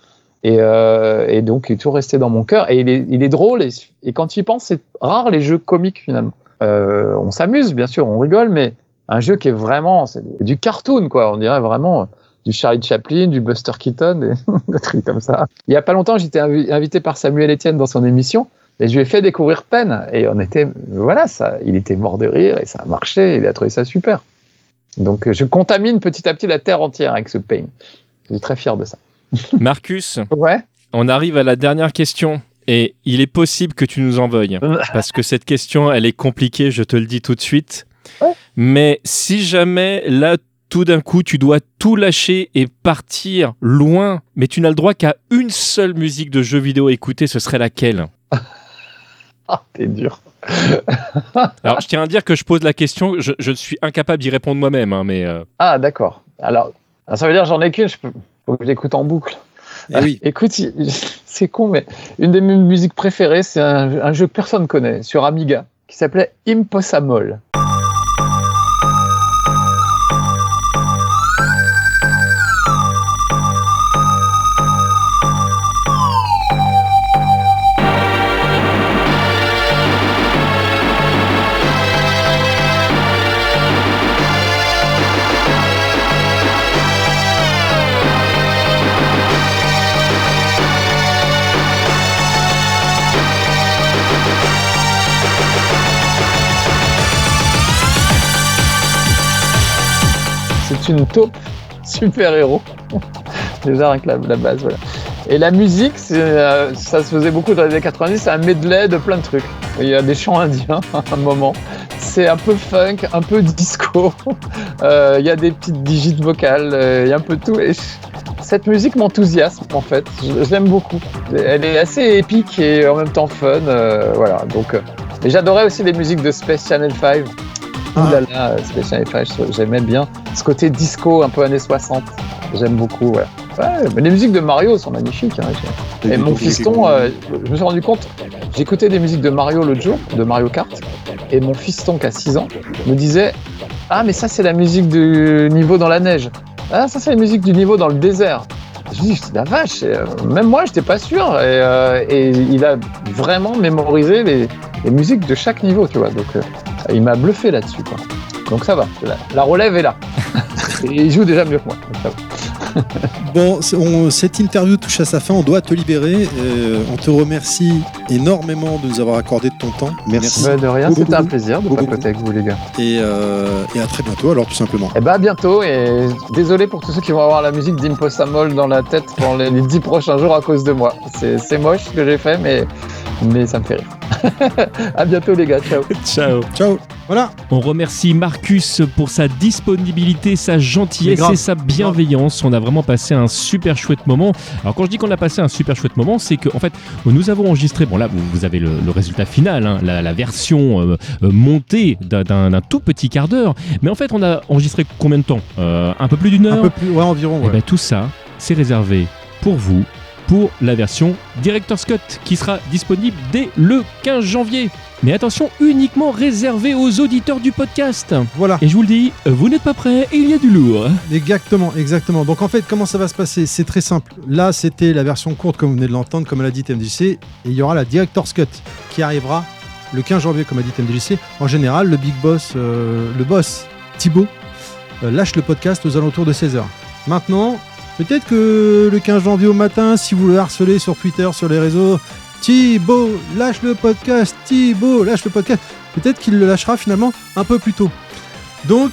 Et, euh, et, donc, il est toujours resté dans mon cœur. Et il est, il drôle. Et, et quand tu y penses, c'est rare les jeux comiques finalement. Euh, on s'amuse, bien sûr, on rigole, mais un jeu qui est vraiment c'est du cartoon, quoi. On dirait vraiment du Charlie Chaplin, du Buster Keaton, et [LAUGHS] des trucs comme ça. Il y a pas longtemps, j'étais invi invité par Samuel Etienne dans son émission. Et je lui ai fait découvrir Pen. Et on était, voilà, ça, il était mort de rire et ça a marché. Il a trouvé ça super. Donc, je contamine petit à petit la terre entière avec ce Pain. Je suis très fier de ça. [LAUGHS] Marcus. ouais. On arrive à la dernière question. Et il est possible que tu nous en veuilles. [LAUGHS] parce que cette question, elle est compliquée, je te le dis tout de suite. Ouais. Mais si jamais là, tout d'un coup, tu dois tout lâcher et partir loin, mais tu n'as le droit qu'à une seule musique de jeu vidéo à écouter, ce serait laquelle? [LAUGHS] Ah, t'es dur. [LAUGHS] Alors, je tiens à dire que je pose la question, je, je suis incapable d'y répondre moi-même, hein, mais. Euh... Ah, d'accord. Alors, ça veut dire j'en ai qu'une, je peux... faut que je l'écoute en boucle. Eh oui. [LAUGHS] Écoute, c'est con, mais une de mes musiques préférées, c'est un, un, jeu que personne connaît sur Amiga qui s'appelait Impossible. Une taupe [LAUGHS] super-héros. Déjà avec la, la, base, voilà. Et la musique, euh, ça se faisait beaucoup dans les années 90, c'est un medley de plein de trucs. Il y a des chants indiens [LAUGHS] à un moment. C'est un peu funk, un peu disco. [LAUGHS] Euh, il y a des petites digits vocales, euh, il y a un peu de tout. Et cette musique m'enthousiasme en fait. Je, je l'aime beaucoup. Elle est assez épique et en même temps fun. Voilà. Donc, et j'adorais aussi les musiques de Space Channel 5. Ah. Ouh là là, Space Channel 5, j'aimais bien ce côté disco un peu années 60. J'aime beaucoup, ouais. ouais. mais les musiques de Mario sont magnifiques. Hein, et mon fiston, euh, je me suis rendu compte, j'écoutais des musiques de Mario l'autre jour, de Mario Kart, Et mon fiston qui a 6 ans me disait Ah, mais ça, c'est la musique du niveau dans la neige. Ah, ça, c'est la musique du niveau dans le désert. Je dis, la vache, euh, même moi, j'étais pas sûr. Et, euh, et il a vraiment mémorisé les, les musiques de chaque niveau, tu vois. Donc, il m'a bluffé là-dessus, quoi. Donc ça va, la, la relève est là. [LAUGHS] et il joue déjà mieux que moi. donc ça va. [LAUGHS] Bon, on- cette interview touche à sa fin, on doit te libérer. Euh, on te remercie énormément de nous avoir accordé de ton temps. Merci. Bah, de rien, c'était un plaisir de papoter avec vous, les gars. Et, euh, et à très bientôt, alors tout simplement. Et bah à bientôt et désolé pour tous ceux qui vont avoir la musique d'Imposamol dans la tête pendant les, les 10 prochains jours à cause de moi. C'est c'est moche ce que j'ai fait mais, mais ça me fait rire. [LAUGHS] à bientôt les gars, ciao. [LAUGHS] Ciao. Ciao Voilà, On remercie Marcus pour sa disponibilité, sa gentillesse et sa bienveillance. On a vraiment passé un super chouette moment. Alors quand je dis qu'on a passé un super chouette moment, c'est que en fait nous avons enregistré. Bon là vous, vous avez le, le résultat final, hein, la, la version euh, euh, montée d'un- tout petit quart d'heure. Mais en fait on a enregistré combien de temps? Euh, Un peu plus d'une un heure? peu plus, ouais, environ. Et ouais. bien tout ça, c'est réservé pour vous, pour la version Director's Cut, qui sera disponible dès le 15 janvier. Mais attention, uniquement réservé aux auditeurs du podcast. Voilà, Et je vous le dis, vous n'êtes pas prêts, il y a du lourd. exactement, exactement. Donc en fait, comment ça va se passer? C'est très simple. Là, c'était la version courte, comme vous venez de l'entendre, comme l'a dit TMDC, et il y aura la Director's Cut qui arrivera le 15 janvier, comme a dit TMDC. En général, le big boss, euh, le boss Thibaut, euh, lâche le podcast aux alentours de 16h. Maintenant, peut-être que le 15 janvier au matin, si vous le harcelez sur Twitter, sur les réseaux, Thibaut, lâche le podcast, Thibaut, lâche le podcast, peut-être qu'il le lâchera finalement un peu plus tôt. Donc,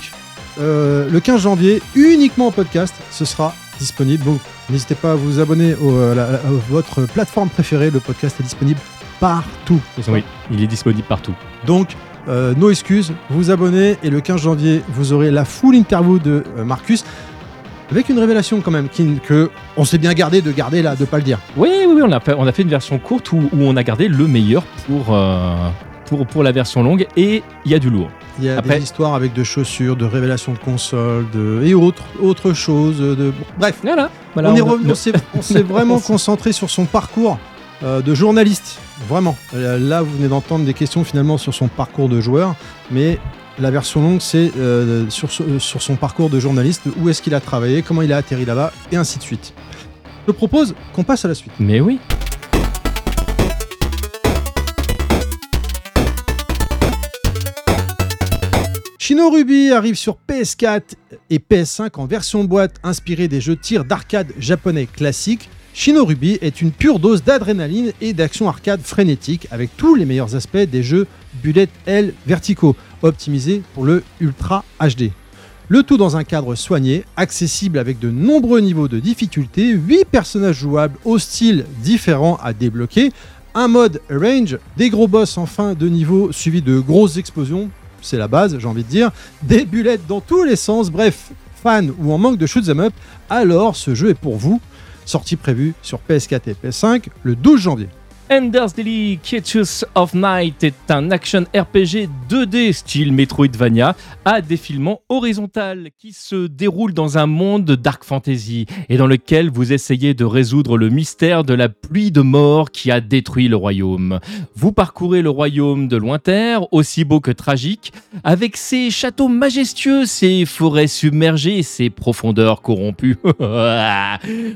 euh, le 15 janvier, uniquement en podcast, ce sera disponible. Donc, n'hésitez pas à vous abonner au- à, la- à votre plateforme préférée. Le podcast est disponible partout. Oui, il est disponible partout. Donc, euh, nos excuses, vous vous abonnez et le 15 janvier, vous aurez la full interview de euh, Marcus avec une révélation quand même qui, que on s'est bien gardé de garder là, de pas le dire. Oui, oui, oui, on a fait, on a fait une version courte où, où on a gardé le meilleur pour, euh, pour, pour la version longue et il y a du lourd. Il y a Après- des histoires avec de chaussures, de révélations de consoles, de et autres autres choses. De bref, Voilà. voilà on est revenu, on s'est- on s'est [LAUGHS] vraiment concentré sur son parcours euh, de journaliste. Vraiment. Euh, Là, vous venez d'entendre des questions finalement sur son parcours de joueur, mais la version longue, c'est euh, sur, ce- sur son parcours de journaliste, où est-ce qu'il a travaillé, comment il a atterri là-bas, et ainsi de suite. Je propose qu'on passe à la suite. Mais oui. Shino Ruby arrive sur PS4 et PS5 en version boîte inspirée des jeux de tir d'arcade japonais classiques. Shino Ruby est une pure dose d'adrénaline et d'action arcade frénétique avec tous les meilleurs aspects des jeux bullet L verticaux, optimisés pour le Ultra HD. Le tout dans un cadre soigné, accessible avec de nombreux niveaux de difficulté, 8 personnages jouables au style différent à débloquer, un mode range, des gros boss en fin de niveau suivis de grosses explosions, c'est la base j'ai envie de dire, des bullets dans tous les sens, bref, fan ou en manque de shoot'em up, alors ce jeu est pour vous. Sortie prévue sur PS4 et PS5 le 12 janvier. Ender's Daily Creatures of Night est un action RPG 2D style Metroidvania à défilement horizontal qui se déroule dans un monde de dark fantasy et dans lequel vous essayez de résoudre le mystère de la pluie de mort qui a détruit le royaume. Vous parcourez le royaume de loin terre, aussi beau que tragique, avec ses châteaux majestueux, ses forêts submergées ses profondeurs corrompues. [LAUGHS]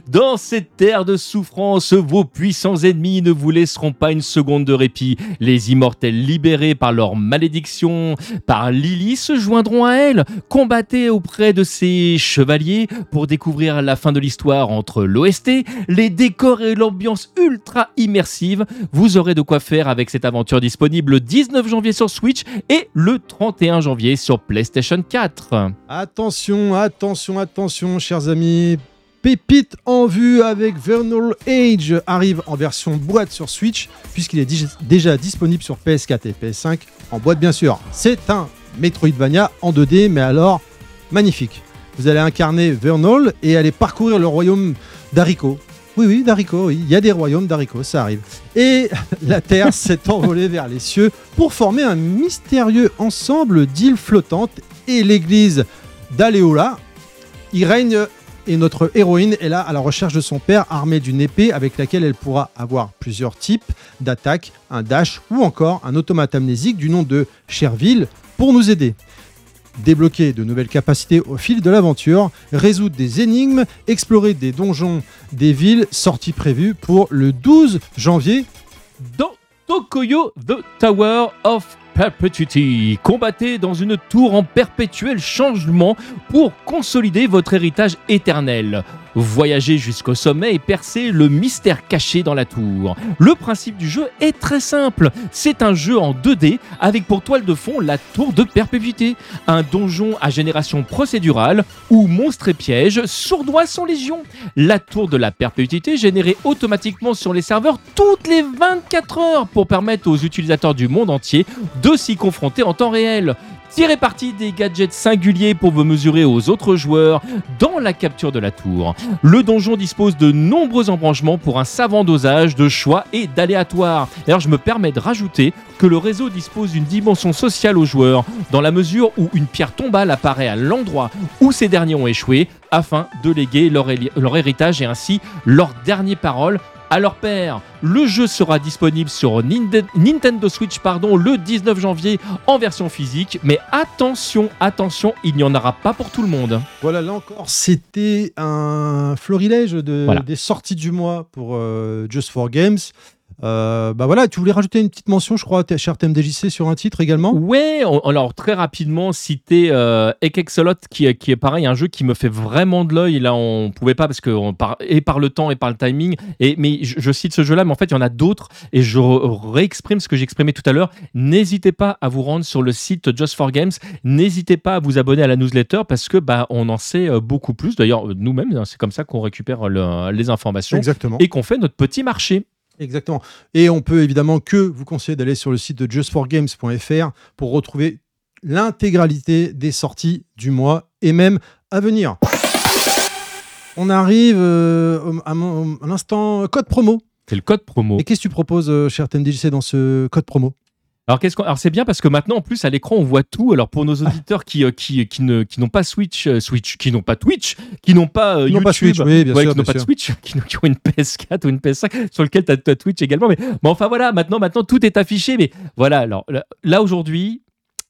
Dans cette terre de souffrance, vos puissants ennemis ne vous laisseront pas une seconde de répit. Les immortels libérés par leur malédiction, par Lily, se joindront à elle. Combattez auprès de ces chevaliers pour découvrir la fin de l'histoire entre l'OST, les décors et l'ambiance ultra immersive. Vous aurez de quoi faire avec cette aventure disponible le 19 janvier sur Switch et le 31 janvier sur PlayStation 4. Attention, attention, attention, chers amis. Pépite en vue avec Vernal Age arrive en version boîte sur Switch, puisqu'il est déjà disponible sur PS4 et PS5, en boîte bien sûr. C'est un Metroidvania en 2D, mais alors magnifique. Vous allez incarner Vernal et aller parcourir le royaume d'Arico. Oui, oui, d'Arico, oui. Il y a des royaumes d'Arico, ça arrive. Et [LAUGHS] la Terre [LAUGHS] s'est envolée vers les cieux pour former un mystérieux ensemble d'îles flottantes et l'église d'Aléola y règne Et notre héroïne est là à la recherche de son père, armée d'une épée avec laquelle elle pourra avoir plusieurs types d'attaques, un dash ou encore un automate amnésique du nom de Cherville pour nous aider. Débloquer de nouvelles capacités au fil de l'aventure, résoudre des énigmes, explorer des donjons des villes, sortie prévue pour le 12 janvier Dans Tokoyo The Tower of Perpetuity. Combattez dans une tour en perpétuel changement pour consolider votre héritage éternel. Voyagez jusqu'au sommet et percez le mystère caché dans la tour. Le principe du jeu est très simple. C'est un jeu en 2D avec pour toile de fond la tour de perpétuité. Un donjon à génération procédurale où monstres et pièges sournois sont légion. La tour de la perpétuité générée automatiquement sur les serveurs toutes les 24 heures pour permettre aux utilisateurs du monde entier de s'y confronter en temps réel. Tirez parti des gadgets singuliers pour vous mesurer aux autres joueurs dans la capture de la tour. Le donjon dispose de nombreux embranchements pour un savant dosage de choix et d'aléatoire. D'ailleurs, je me permets de rajouter que le réseau dispose d'une dimension sociale aux joueurs, dans la mesure où une pierre tombale apparaît à l'endroit où ces derniers ont échoué, afin de léguer leur héritage et ainsi leur dernière parole à leur père. Le jeu sera disponible sur Nintendo Switch pardon, le 19 janvier en version physique, mais attention, attention, il n'y en aura pas pour tout le monde. Voilà, là encore, c'était un florilège de, Voilà. des sorties du mois pour euh, Just for Games. Euh, bah voilà, tu voulais rajouter une petite mention, je crois, cher TMDJC, sur un titre également? Ouais, on- alors très rapidement citer euh, Ekexolot qui, est- qui est pareil, un jeu qui me fait vraiment de l'œil. Là, on pouvait pas parce que on par, et par le temps et par le timing. Et mais je, je cite ce jeu-là, mais en fait il y en a d'autres et je réexprime ce que j'exprimais tout à l'heure. N'hésitez pas à vous rendre sur le site Just for Games. N'hésitez pas à vous abonner à la newsletter parce que bah on en sait euh, beaucoup plus. D'ailleurs, euh, nous-mêmes, hein, c'est comme ça qu'on récupère le- les informations Exactement. et qu'on fait notre petit marché. Exactement. Et on peut évidemment que vous conseiller d'aller sur le site de justforgames.fr pour retrouver l'intégralité des sorties du mois et même à venir. On arrive euh, au- à, mon- à l'instant code promo. C'est le code promo. Et qu'est-ce que tu proposes, euh, cher TMDJC, dans ce code promo? Alors, qu'est-ce qu'on- Alors c'est bien parce que maintenant en plus à l'écran on voit tout. Alors pour nos auditeurs qui, euh, qui, qui ne qui n'ont pas Switch, euh, Switch, qui n'ont pas Twitch, qui n'ont pas euh, n'ont YouTube, pas Switch, oui, bien ouais, sûr, qui n'ont pas de. Switch, [LAUGHS] qui, n'ont- qui ont une PS4 ou une PS5 sur lequel tu as, Twitch également. Mais, mais enfin voilà, maintenant maintenant tout est affiché. Mais voilà, alors là, aujourd'hui,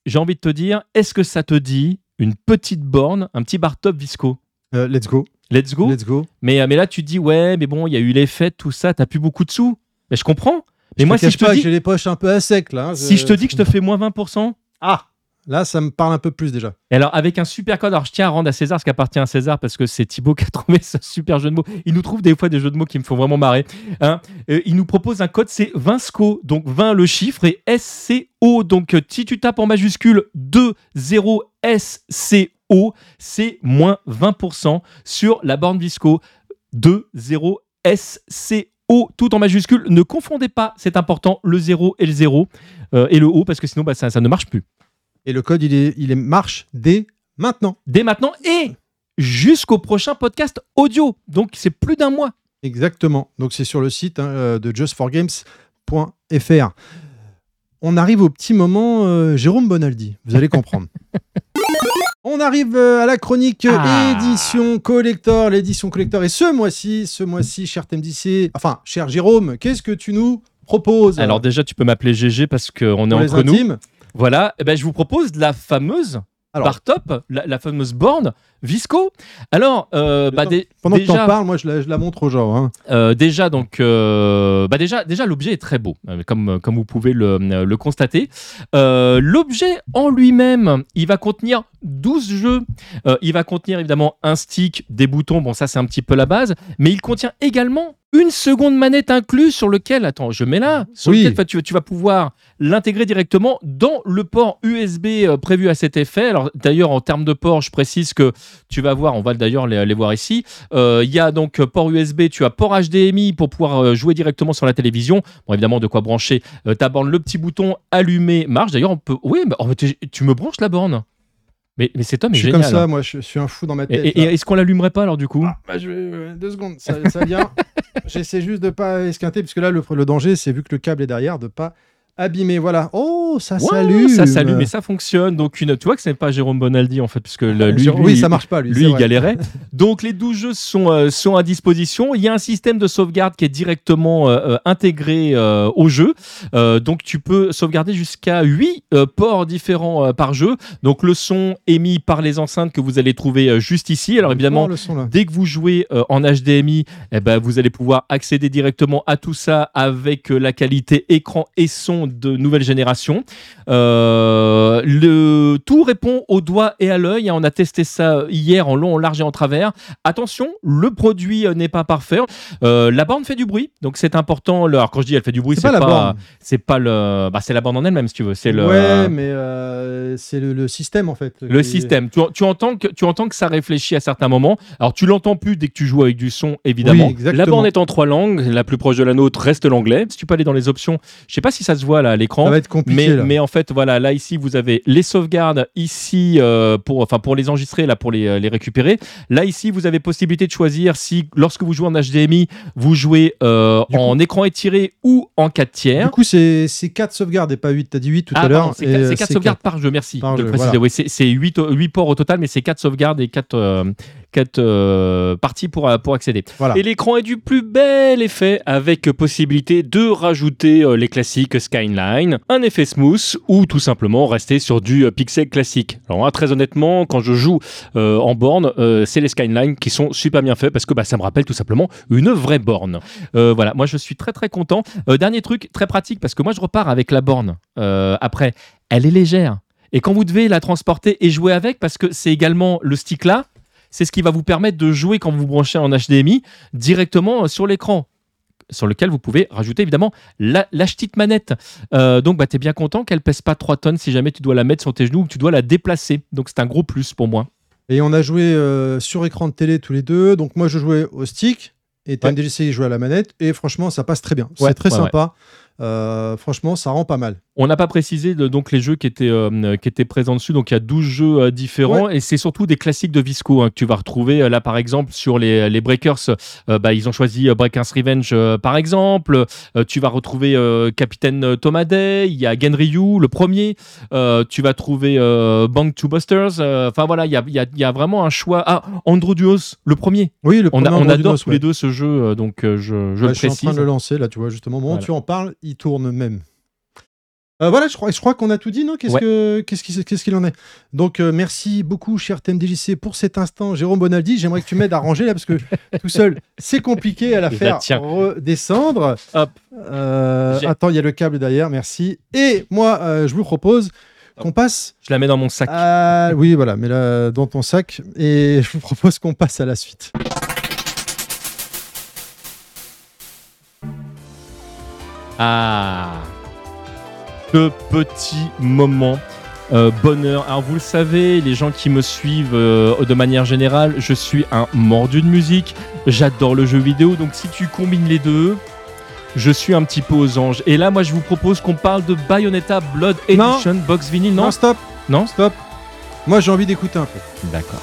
j'ai envie de te dire, est-ce que ça te dit une petite borne, un petit bar top Visco? Euh, Let's go. Let's go. Let's go. Mais, mais là tu te dis ouais, mais bon, il y a eu les fêtes, tout ça, t'as plus beaucoup de sous. Mais je comprends. Mais Je moi si je te pas dis, j'ai les poches un peu à sec là. hein, si je te dis que je te fais moins 20%. Ah Là, ça me parle un peu plus déjà. Et alors, avec un super code, alors je tiens à rendre à César ce qui appartient à César parce que c'est Thibaut qui a [LAUGHS] trouvé ce super jeu de mots. Il nous trouve des fois des jeux de mots qui me font vraiment marrer. hein. Euh, il nous propose un code, c'est 20SCO, donc 20 le chiffre et SCO. Donc, euh, si tu tapes en majuscule 20 SCO, c'est moins 20% sur la borne Visco 20 SCO, tout en majuscule. Ne confondez pas, c'est important, le 0 et le 0 euh, et le O parce que sinon bah, ça, ça ne marche plus. Et le code, il est, il est marche dès maintenant. dès maintenant et jusqu'au prochain podcast audio. Donc c'est plus d'un mois. Exactement. Donc c'est sur le site hein, euh, de justforgames.fr. On arrive au petit moment euh, Jérôme Bonaldi. Vous allez comprendre. [LAUGHS] On arrive euh, à la chronique Ah. édition collector, l'édition collector. Et ce mois-ci, ce mois-ci, cher TMDC, enfin, cher Jérôme, qu'est-ce que tu nous proposes? Alors déjà tu peux m'appeler GG parce qu'on est pour les entre nous. Voilà, Eh ben, je vous propose la fameuse Alors- bar top, la, la fameuse borne Visco. Alors, euh, bah, dé- Pendant que déjà, t'en parles, moi je la, je la montre aux gens. hein. euh, déjà donc, euh, bah, déjà, déjà l'objet est très beau, comme comme vous pouvez le, le constater. L'objet en lui-même, il va contenir 12 jeux. Il va contenir évidemment un stick, des boutons. Bon, ça c'est un petit peu la base, mais il contient également une seconde manette incluse sur lequel, attends, je mets là, sur Oui. lequel tu, tu vas pouvoir l'intégrer directement dans le port USB euh, prévu à cet effet. Alors d'ailleurs, en termes de port, je précise que tu vas voir, on va d'ailleurs les, les voir ici. Euh, Il y a donc euh, port USB, tu as port HDMI pour pouvoir jouer directement sur la télévision. Bon, évidemment, de quoi brancher euh, ta borne. Le petit bouton allumer marche. D'ailleurs, on peut. Oui, oh, t'es- tu me branches la borne? Mais, mais cet homme Je suis génial. comme ça, hein. moi je suis un fou dans ma tête. et- est-ce qu'on l'allumerait pas alors du coup? Bah, je vais- euh, deux secondes, ça, [LAUGHS] ça vient. J'essaie juste de pas esquinter, parce que là, le, le danger, c'est vu que le câble est derrière, de pas abîmé. Voilà. Oh, ça s'allume. Ça s'allume et ça fonctionne. Donc, une, tu vois que ce n'est pas Jérôme Bonaldi en fait, puisque le- lui, oui, lui, ça marche pas lui. Il vrai. galérait. Donc, les 12 jeux sont, euh, sont à disposition. Il y a un système de sauvegarde qui est directement euh, euh, intégré euh, au jeu. Donc, tu peux sauvegarder jusqu'à 8 euh, ports différents par jeu. Donc, le son émis par les enceintes que vous allez trouver juste ici. Alors, évidemment, Oh, son. Dès que vous jouez en HDMI, eh ben, vous allez pouvoir accéder directement à tout ça avec la qualité écran et son de nouvelle génération. Euh, le tout répond au doigt et à l'œil. hein. On a testé ça hier en long, en large et en travers. Attention, le produit euh, n'est pas parfait. Euh, la borne fait du bruit, donc c'est important. Le- Alors quand je dis elle fait du bruit, C'est pas la borne. c'est pas le, bah, c'est la borne en elle-même si tu veux. C'est le, Ouais, mais euh, c'est le, le système en fait. le qui- système. Tu, tu entends que, tu entends que ça réfléchit à certains moments. Alors, tu l'entends plus dès que tu joues avec du son, évidemment. Oui, la borne est en trois langues. La plus proche de la nôtre reste l'anglais. Si tu peux aller dans les options, je sais pas si ça se voit là à l'écran. Ça va être compliqué Mais, là. mais en fait, voilà, là ici, vous avez les sauvegardes ici euh, pour, enfin, pour les enregistrer, là pour les, euh, les récupérer. Là ici, vous avez possibilité de choisir si, lorsque vous jouez en HDMI, vous jouez euh, Du coup- en écran étiré ou en 4 tiers. Du coup, c'est 4 sauvegardes et pas 8. T'as dit 8 tout Ah, à l'heure. c'est et, quatre- euh, c'est 4 sauvegardes par jeu, merci Par de jeu, préciser. voilà. Oui, c'est- c'est 8, ports au total, mais c'est 4 sauvegardes et 4, parties pour, euh, pour accéder. Voilà. Et l'écran est du plus bel effet avec possibilité de rajouter euh, les classiques Skyline, un effet smooth ou tout simplement rester sur du euh, pixel classique. Alors hein, très honnêtement, quand je joue euh, en borne, euh, c'est les Skyline qui sont super bien faits parce que bah, ça me rappelle tout simplement une vraie borne. Euh, voilà, moi je suis très très content. Euh, dernier truc très pratique parce que moi je repars avec la borne euh, après. Elle est légère. Et quand vous devez la transporter et jouer avec, parce que c'est également le stick là, c'est ce qui va vous permettre de jouer quand vous branchez en HDMI directement sur l'écran sur lequel vous pouvez rajouter évidemment la, la petite manette. Euh, donc bah, tu es bien content qu'elle pèse pas 3 tonnes si jamais tu dois la mettre sur tes genoux ou que tu dois la déplacer. Donc c'est un gros plus pour moi. Et on a joué euh, sur écran de télé tous les deux. Donc moi, je jouais au stick et TMDJC il jouait à la manette. Et franchement, ça passe très bien. Ouais, c'est très ouais, sympa. Euh, franchement, ça rend pas mal. On n'a pas précisé donc les jeux qui étaient, euh, qui étaient présents dessus. Donc il y a 12 jeux euh, différents et c'est surtout des classiques de Visco hein, que tu vas retrouver. Euh, Là par exemple sur les, les Breakers, euh, bah, ils ont choisi Breakers Revenge par exemple. Tu vas retrouver Capitaine Thomas Day, il y a Genryu le premier. Tu vas trouver Bank to Busters. Enfin voilà, il y a, y a- y a vraiment un choix. Ah, Andrew Duos le premier. Oui, le On, a- premier on Android adore tous ouais. les deux ce jeu, donc je, je le je suis en précise. train de le lancer là, tu vois, justement. Au moment où Voilà. tu en parles, il tourne même. Euh, voilà, je crois, je crois qu'on a tout dit, non? Qu'est-ce Ouais. que- qu'est-ce qui- qu'est-ce qu'il en est? Donc, euh, merci beaucoup, cher TMDJC, pour cet instant. Jérôme Bonaldi, j'aimerais que tu m'aides à ranger là, parce que [LAUGHS] tout seul, c'est compliqué à la faire tiens. redescendre. Hop. Euh, attends, il y a le câble derrière, merci. Et moi, je vous propose qu'on passe Je la mets dans mon sac. à... Oui, voilà, mais là, dans ton sac. Et [LAUGHS] je vous propose qu'on passe à la suite. Ah Ce petit moment euh, bonheur. Alors vous le savez, les gens qui me suivent euh, de manière générale, je suis un mordu de musique, j'adore le jeu vidéo, donc si tu combines les deux, je suis un petit peu aux anges. Et là, moi, je vous propose qu'on parle de Bayonetta Blood Non. Edition Box Vinyl. Non, non stop, Non stop. Moi, j'ai envie d'écouter un peu. D'accord.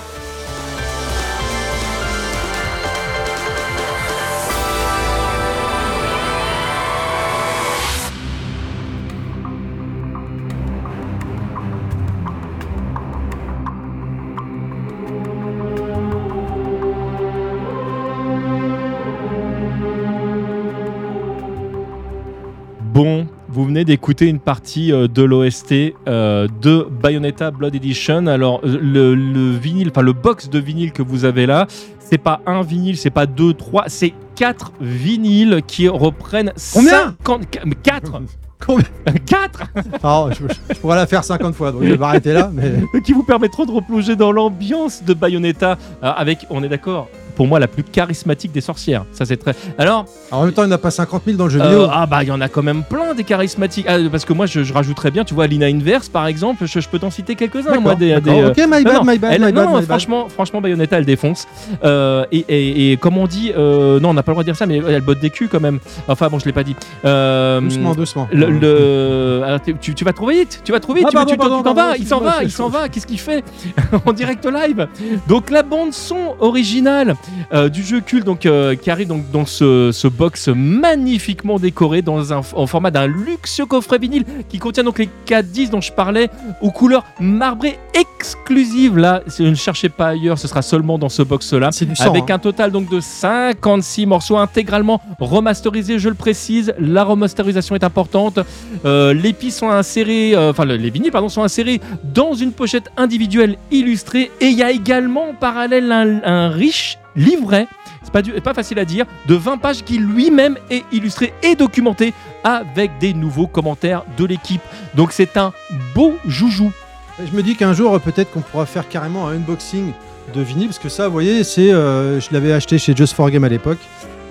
Venez d'écouter une partie euh, de l'OST euh, de Bayonetta Blood Edition. Alors euh, le, le vinyle, enfin le box de vinyle que vous avez là, c'est pas un vinyle, c'est pas deux, trois, c'est quatre vinyles qui reprennent Combien 50 4 Combien 4 Alors, [LAUGHS] je, je pourrais la faire 50 fois, donc je vais m'arrêter là. Mais [LAUGHS] qui vous permettront de replonger dans l'ambiance de Bayonetta avec, on est d'accord, pour moi la plus charismatique des sorcières. Ça c'est très. Alors Alors, en même temps, il n'y en a pas 50 000 dans le jeu Euh, vidéo. ah bah il y en a quand même plein des charismatiques. Ah, parce que moi je, je rajouterais bien, tu vois, Lina Inverse par exemple, je, je peux t'en citer quelques-uns. Moi, des, des, euh, Ok, my bad, non, non, my bad, elle- my bad, non, my bad. franchement, franchement, Bayonetta, elle défonce. Euh, et, et, et comme on dit, euh, non, on n'a pas le droit de dire ça, mais elle botte des culs quand même. Enfin bon, je l'ai pas dit. Doucement, doucement. le, le- alors, tu, tu- vas trop vite, tu vas trop vite, Ah, tu, vas- pardon, tu t'en- pardon, tu t'en pardon, vas, il s'en va, il s'en va, qu'est-ce qu'il fait [LAUGHS] en direct live? Donc la bande son originale Euh, du jeu culte donc, euh, qui arrive donc dans ce, ce box magnifiquement décoré dans un, en format d'un luxueux coffret vinyle qui contient donc les 4 disques dont je parlais aux couleurs marbrées exclusives. Là, si vous ne cherchez pas ailleurs, ce sera seulement dans ce du sang. Avec hein. un total donc de 56 morceaux intégralement remasterisés, je le précise. La remasterisation est importante. Euh, les pistes sont insérées, enfin le- les vinyles pardon sont insérés dans une pochette individuelle illustrée et il y a également en parallèle un, un riche livret. C'est pas, facile à dire, de 20 pages qui lui-même est illustré et documenté avec des nouveaux commentaires de l'équipe. Donc c'est un beau joujou. Je me dis qu'un jour, peut-être qu'on pourra faire carrément un unboxing de vinyle, parce que ça, vous voyez, c'est, euh, je l'avais acheté chez Just for Game à l'époque,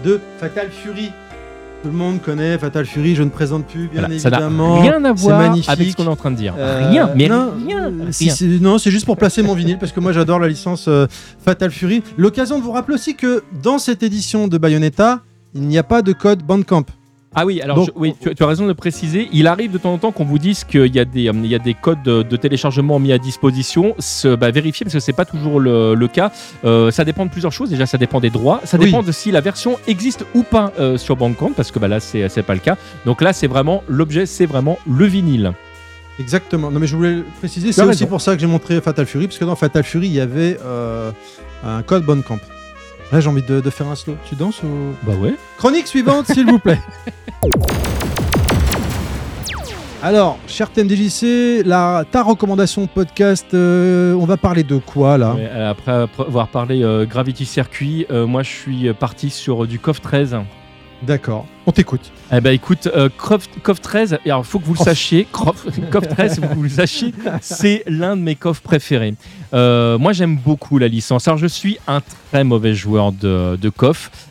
de Fatal Fury. Tout le monde connaît Fatal Fury, je ne présente plus, bien Voilà, ça n'a évidemment. rien à c'est voir magnifique. avec ce qu'on est en train de dire. Euh, rien, mais non, rien. non, c'est juste pour placer mon vinyle parce que moi j'adore la licence euh, Fatal Fury. L'occasion de vous rappeler aussi que dans cette édition de Bayonetta, il n'y a pas de code Bandcamp. Ah oui, alors Donc- je- oui, tu, tu as raison de le préciser. Il arrive de temps en temps qu'on vous dise qu'il y, a des, euh, il y a des codes de, de téléchargement mis à disposition. Se, bah, vérifiez parce que c'est pas toujours le, le cas. Euh, ça dépend de plusieurs choses. Déjà, ça dépend des droits. Ça Oui. dépend de si la version existe ou pas euh, sur Bandcamp parce que bah, là, c'est pas le cas. Donc là, c'est vraiment l'objet, c'est vraiment le vinyle. Exactement. Non mais je voulais le préciser, c'est aussi pour ça que j'ai montré Fatal Fury parce que dans Fatal Fury il y avait euh, un code Bandcamp. Là j'ai envie de, de faire un slow. Tu danses ou Bah ouais. Chronique suivante s'il vous plaît. [LAUGHS] Alors, cher TMDJC, la, ta recommandation podcast, euh, on va parler de quoi là? Ouais, euh, après, avoir parlé euh, Gravity Circuit, euh, moi je suis parti sur du CoF 13. D'accord, on t'écoute. Eh ben écoute, euh, CoF, CoF 13, et alors il faut que vous le Crof. sachiez, CoF, CoF 13, faut que vous le sachiez, c'est l'un de mes coffres préférés. Euh, moi j'aime beaucoup la licence. Alors je suis un très mauvais joueur de, de.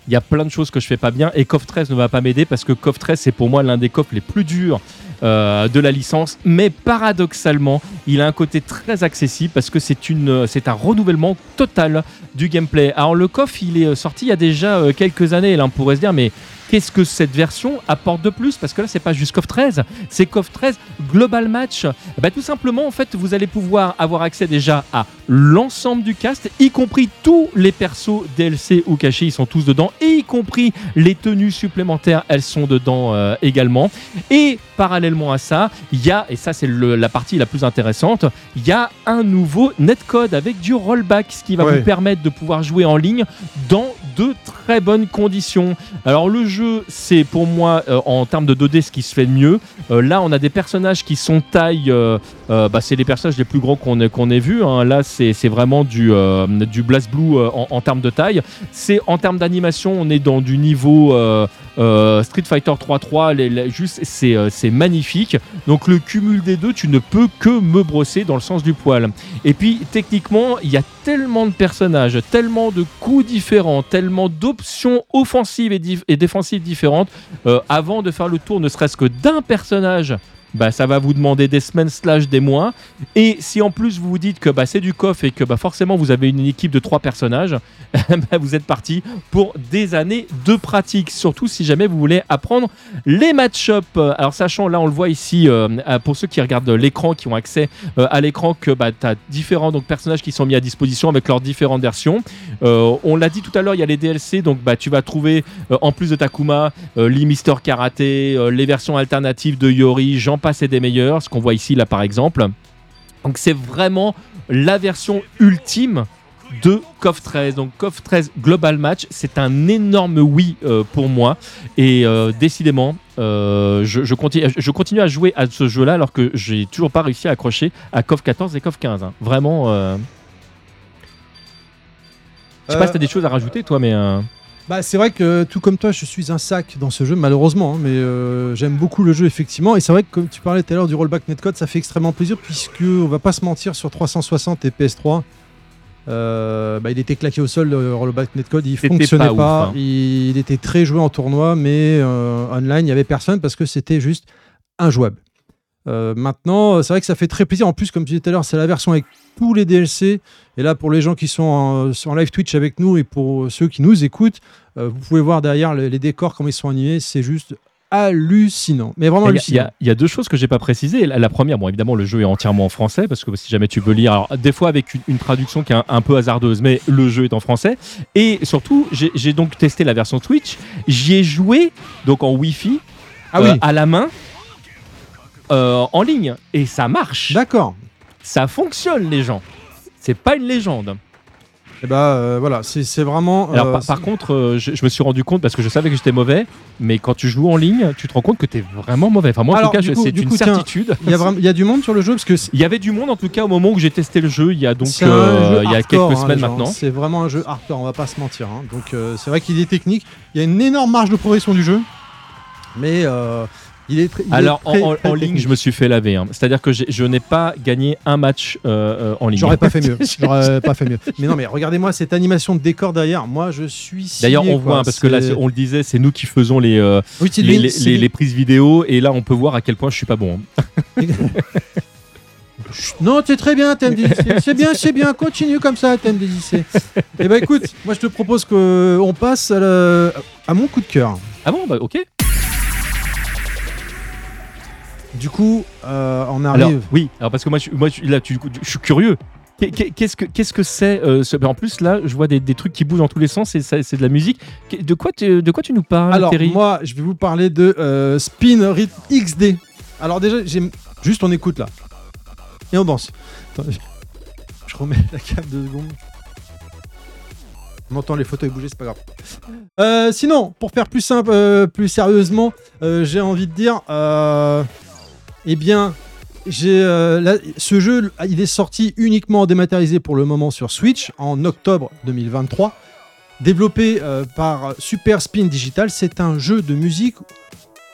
Il y a plein de choses que je fais pas bien et CoF 13 ne va pas m'aider parce que CoF 13 c'est pour moi l'un des coffres les plus durs euh, de la licence. Mais paradoxalement, il a un côté très accessible parce que c'est un renouvellement total du gameplay. Alors le coffre il est sorti il y a déjà euh, quelques années là on pourrait se dire mais qu'est-ce que cette version apporte de plus? Parce que là, c'est pas juste KOF 13, c'est KOF 13 Global Match. Bah, tout simplement, en fait, vous allez pouvoir avoir accès déjà à l'ensemble du cast, y compris tous les persos DLC ou cachés, ils sont tous dedans, et y compris les tenues supplémentaires, elles sont dedans euh, également. Et parallèlement à ça, il y a, et ça c'est la partie la plus intéressante, il y a un nouveau netcode avec du rollback, ce qui va Ouais. vous permettre de pouvoir jouer en ligne dans de très bonnes conditions. Alors le jeu, c'est pour moi euh, en termes de 2D ce qui se fait de mieux. Euh, là, on a des personnages qui sont taille, bah, c'est les personnages les plus grands qu'on ait, qu'on ait vus. hein. Là, c'est vraiment du, euh, Blast Blue euh, en, termes de taille. C'est en termes d'animation, on est dans du niveau euh, Street Fighter 3.3. les- les- juste, c'est magnifique. Donc le cumul des deux, tu ne peux que me brosser dans le sens du poil. Et puis techniquement, il y a tellement de personnages, tellement de coups différents, tellement d'options offensives et, défensives différentes. avant de faire le tour, ne serait-ce que d'un personnage, bah, ça va vous demander des semaines slash des mois. Et si en plus vous vous dites que bah, c'est du coffre et que bah, forcément vous avez une équipe de trois personnages, bah, [LAUGHS] vous êtes parti pour des années de pratique. Surtout si jamais vous voulez apprendre les match-up. Alors sachant, là on le voit ici, euh, pour ceux qui regardent l'écran, qui ont accès euh, à l'écran, que bah, tu as différents donc, personnages qui sont mis à disposition avec leurs différentes versions. Euh, on l'a dit tout à l'heure, il y a les DLC, donc bah, tu vas trouver, en plus de Takuma, Lee Mister Karaté, les versions alternatives de Yori, j'en passe et des meilleurs, ce qu'on voit ici là par exemple. Donc c'est vraiment la version ultime de KOF 13. Donc KOF 13 Global Match, c'est un énorme oui euh, pour moi. Et euh, décidément, euh, je, je continue, je continue à jouer à ce jeu-là alors que j'ai toujours pas réussi à accrocher à KOF 14 et KOF 15. hein. Vraiment. Je sais pas si t'as des choses à rajouter toi, mais. Bah, c'est vrai que tout comme toi, je suis un sac dans ce jeu, malheureusement, hein, mais euh, j'aime beaucoup le jeu effectivement. Et c'est vrai que comme tu parlais tout à l'heure du rollback netcode, ça fait extrêmement plaisir puisque on va pas se mentir sur 360 et PS3. euh, bah, il était claqué au sol le rollback netcode, il fonctionnait pas pas, ouf, hein. il, il était très joué en tournoi, mais euh, online il y avait personne parce que c'était juste injouable. Euh, maintenant, c'est vrai que ça fait très plaisir. En plus, comme tu disais tout à l'heure, c'est la version avec tous les DLC. Et là, pour les gens qui sont en, en live Twitch avec nous et pour ceux qui nous écoutent, euh, vous pouvez voir derrière les, les décors, comment ils sont animés. C'est juste hallucinant. Mais vraiment Il y, a- il y hallucinant. a, il y a deux choses que j'ai pas précisées. La, la première, bon, évidemment, le jeu est entièrement en français parce que si jamais tu veux lire, alors, des fois avec une, une traduction qui est un, un peu hasardeuse, mais le jeu est en français. Et surtout, j'ai j'ai donc testé la version Twitch. J'y ai joué donc en Wi-Fi Ah euh, oui, à la main. Euh, en ligne et ça marche, d'accord. ça fonctionne les gens. C'est pas une légende. Et bah euh, voilà, c'est vraiment. Alors euh, par, par contre, je, je me suis rendu compte parce que je savais que j'étais mauvais, mais quand tu joues en ligne, tu te rends compte que tu es vraiment mauvais. Enfin moi en Alors, tout cas, c'est une coup, certitude. il y, y a du monde sur le jeu parce que Il y avait du monde en tout cas au moment où j'ai testé le jeu, il y a donc euh, il y a hardcore, quelques hein, semaines maintenant. C'est vraiment un jeu hardcore, on va pas se mentir. hein. Donc euh, c'est vrai qu'il est technique. Il y a une énorme marge de progression du jeu, mais il est très. il est Alors en, très, en- très en ligne, je me suis fait laver. hein. C'est-à-dire que je n'ai pas gagné un match euh, euh, en ligne. J'aurais pas fait mieux. [LAUGHS] J'aurais pas fait mieux. Mais non, mais regardez-moi cette animation de décor derrière. Moi, je suis. D'ailleurs, on quoi. voit hein, parce que là, on le disait, c'est nous qui faisons les, euh, Oui, les, prises vidéo, et là, on peut voir à quel point je suis pas bon. hein. [LAUGHS] Non, c'est très bien, TMDJC. C'est bien, c'est bien. Continue comme ça, TMDJC. Eh ben, écoute, moi, je te propose qu'on passe à, la- à mon coup de cœur. Ah bon, bah ok. Du coup, euh, on Alors arrive. oui, alors parce que moi, je, moi, je- là, tu, je suis curieux. Qu'est- qu'est- Qu'est-ce que qu'est-ce que c'est euh, ce- En plus, là, je vois des, des trucs qui bougent dans tous les sens et c'est de la musique. De quoi, tu, de quoi tu nous parles, Alors, Terry? moi, je vais vous parler de euh, Spin Rhythm XD. Alors, déjà, j'ai juste on écoute là. Et on danse. Attends, je- remets la cam deux secondes. On entend les fauteuils bouger, c'est pas grave. Euh, sinon, pour faire plus simple, euh, plus sérieusement, j'ai envie de dire, eh bien, euh, ce jeu, il est sorti uniquement dématérialisé pour le moment sur Switch en octobre 2023. Développé euh, par Super Spin Digital, c'est un jeu de musique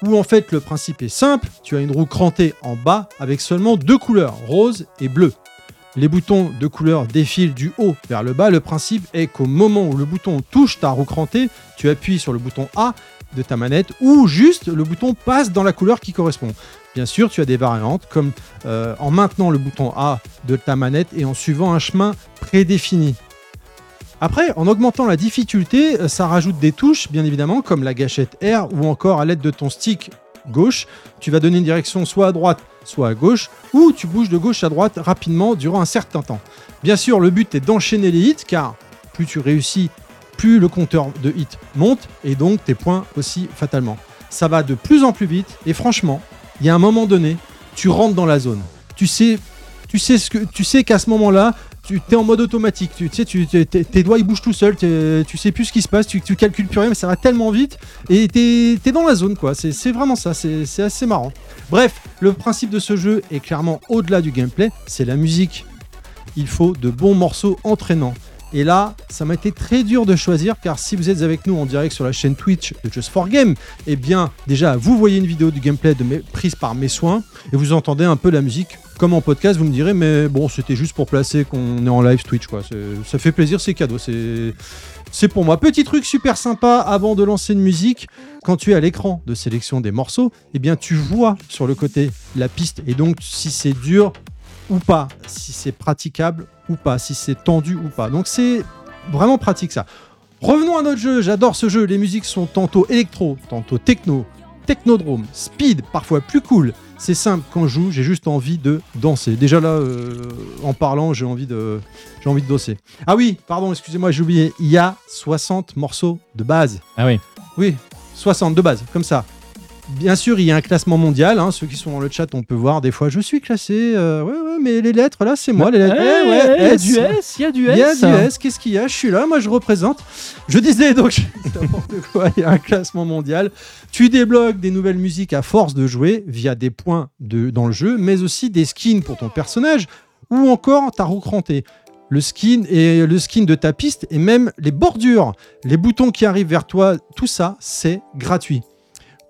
où en fait le principe est simple. Tu as une roue crantée en bas avec seulement deux couleurs, rose et bleu. Les boutons de couleur défilent du haut vers le bas. Le principe est qu'au moment où le bouton touche ta roue crantée, tu appuies sur le bouton A de ta manette ou juste le bouton passe dans la couleur qui correspond. Bien sûr, tu as des variantes comme euh, en maintenant le bouton A de ta manette et en suivant un chemin prédéfini. Après, en augmentant la difficulté, euh, ça rajoute des touches, bien évidemment, comme la gâchette R ou encore à l'aide de ton stick gauche, tu vas donner une direction soit à droite, soit à gauche, ou tu bouges de gauche à droite rapidement durant un certain temps. Bien sûr, le but est d'enchaîner les hits, car plus tu réussis, plus le compteur de hits monte, et donc tes points aussi fatalement. Ça va de plus en plus vite, et franchement, il y a un moment donné, tu rentres dans la zone. Tu sais, tu sais ce que, tu sais qu'à ce moment-là, tu es en mode automatique. Tu, sais, tu, t'es- doigts ils bougent tout seuls. Tu sais plus ce qui se passe. Tu, calcules plus rien, mais ça va tellement vite et t'es es dans la zone quoi. C'est vraiment ça. C'est assez marrant. Bref, le principe de ce jeu est clairement au-delà du gameplay. C'est la musique. Il faut de bons morceaux entraînants. Et là, ça m'a été très dur de choisir car si vous êtes avec nous en direct sur la chaîne Twitch de Just for Game, eh bien déjà vous voyez une vidéo du gameplay de mes, prise par mes soins et vous entendez un peu la musique comme en podcast. Vous me direz mais bon c'était juste pour placer qu'on est en live Twitch quoi. Ça fait plaisir, c'est cadeau, c'est c'est pour moi. Petit truc super sympa avant de lancer une musique. Quand tu es à l'écran de sélection des morceaux, eh bien tu vois sur le côté la piste et donc si c'est dur ou pas, si c'est praticable ou pas, si c'est tendu ou pas. Donc c'est vraiment pratique ça. Revenons à notre jeu, j'adore ce jeu. Les musiques sont tantôt électro, tantôt techno, technodrome, speed, parfois plus cool. C'est simple, quand je joue, j'ai juste envie de danser. Déjà là, euh, en parlant, j'ai envie de, j'ai envie de danser. Ah oui, pardon, excusez-moi, j'ai oublié. Il y a 60 morceaux de base. Ah oui. Oui, 60 de base, comme ça. Bien sûr, il y a un classement mondial. hein, ceux qui sont dans le chat, on peut voir des fois, je suis classé. euh, ouais, ouais, mais les lettres, là, c'est moi. Les lettres. Eh, Eh, ouais, il y a du S, il y a du S. Il y a du S, qu'est-ce qu'il y a? Je suis là, moi je représente. Je disais donc, [LAUGHS] n'importe quoi, il y a un classement mondial. Tu débloques des nouvelles musiques à force de jouer via des points de, dans le jeu, mais aussi des skins pour ton personnage ou encore ta roue crantée. Le skin et le skin de ta piste et même les bordures, les boutons qui arrivent vers toi, tout ça, c'est gratuit.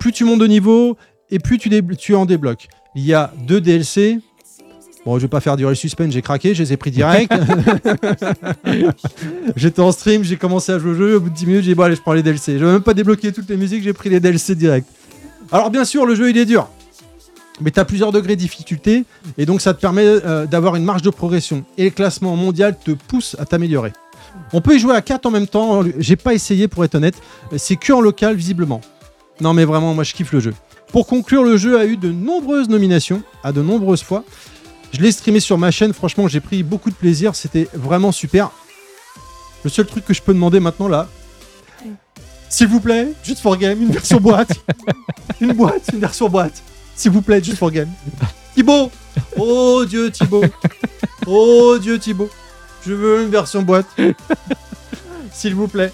Plus tu montes de niveau et plus tu, en débloques. Il y a deux DLC. Bon, je vais pas faire durer le suspense, j'ai craqué, je les ai pris direct. [LAUGHS] [LAUGHS] J'étais en stream, j'ai commencé à jouer au jeu, au bout de 10 minutes, j'ai dit bon allez, je prends les DLC. Je vais même pas débloquer toutes les musiques, j'ai pris les DLC direct. Alors bien sûr, le jeu il est dur. Mais tu as plusieurs degrés de difficulté et donc ça te permet euh, d'avoir une marge de progression. Et le classement mondial te pousse à t'améliorer. On peut y jouer à 4 en même temps, j'ai pas essayé pour être honnête, c'est que en local visiblement. Non mais vraiment, moi je kiffe le jeu. Pour conclure, le jeu a eu de nombreuses nominations, à de nombreuses fois. Je l'ai streamé sur ma chaîne, franchement j'ai pris beaucoup de plaisir, c'était vraiment super. Le seul truc que je peux demander maintenant là, s'il vous plaît, Just for Game, une version boîte. [LAUGHS] une boîte, une version boîte. S'il vous plaît, Just for Game. Thibaut Oh Dieu Thibaut Oh Dieu Thibaut Je veux une version boîte. S'il vous plaît.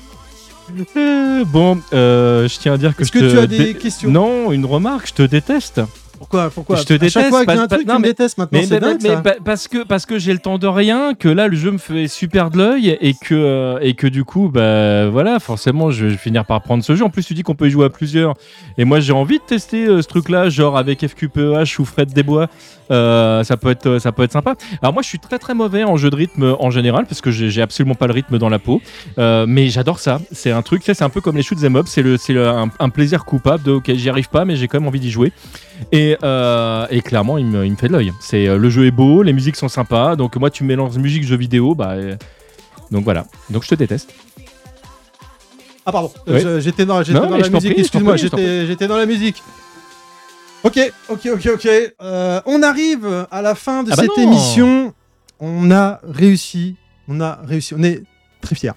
Euh, Bon, euh, je tiens à dire que Est-ce que te tu as des questions? Non, une remarque, je te déteste. Pourquoi Pourquoi Je te À chaque déteste, fois y a pas- un truc, tu non, me mais- détestes maintenant, Mais, dingue mais ça. pa- parce que parce que j'ai le temps de rien, que là le jeu me fait super de l'œil et que euh, et que du coup bah voilà forcément je vais finir par prendre ce jeu. En plus tu dis qu'on peut y jouer à plusieurs et moi j'ai envie de tester euh, ce truc là genre avec FQPEH ou Fred Desbois. Euh, ça peut être ça peut être sympa. Alors moi je suis très très mauvais en jeu de rythme en général parce que j'ai absolument pas le rythme dans la peau. Euh, mais j'adore ça. C'est un truc, tu c'est un peu comme les shoots 'em up. C'est le, c'est un, un plaisir coupable de ok, j'y arrive pas, mais j'ai quand même envie d'y jouer. Et, euh, et clairement, il me, il me fait de l'œil. C'est euh, le jeu est beau, les musiques sont sympas. Donc moi, tu mélanges musique jeu vidéo, bah. euh, donc voilà. Donc je te déteste. Ah pardon. Je- j'étais dans, j'étais Non, dans mais la je t'en musique, prie, je t'en excuse-moi, prie, je t'en j'étais, j'étais dans la musique. Ok, ok, ok, ok. Euh, on arrive à la fin de Ah bah cette non. émission. On a réussi, on a réussi, on est très fiers.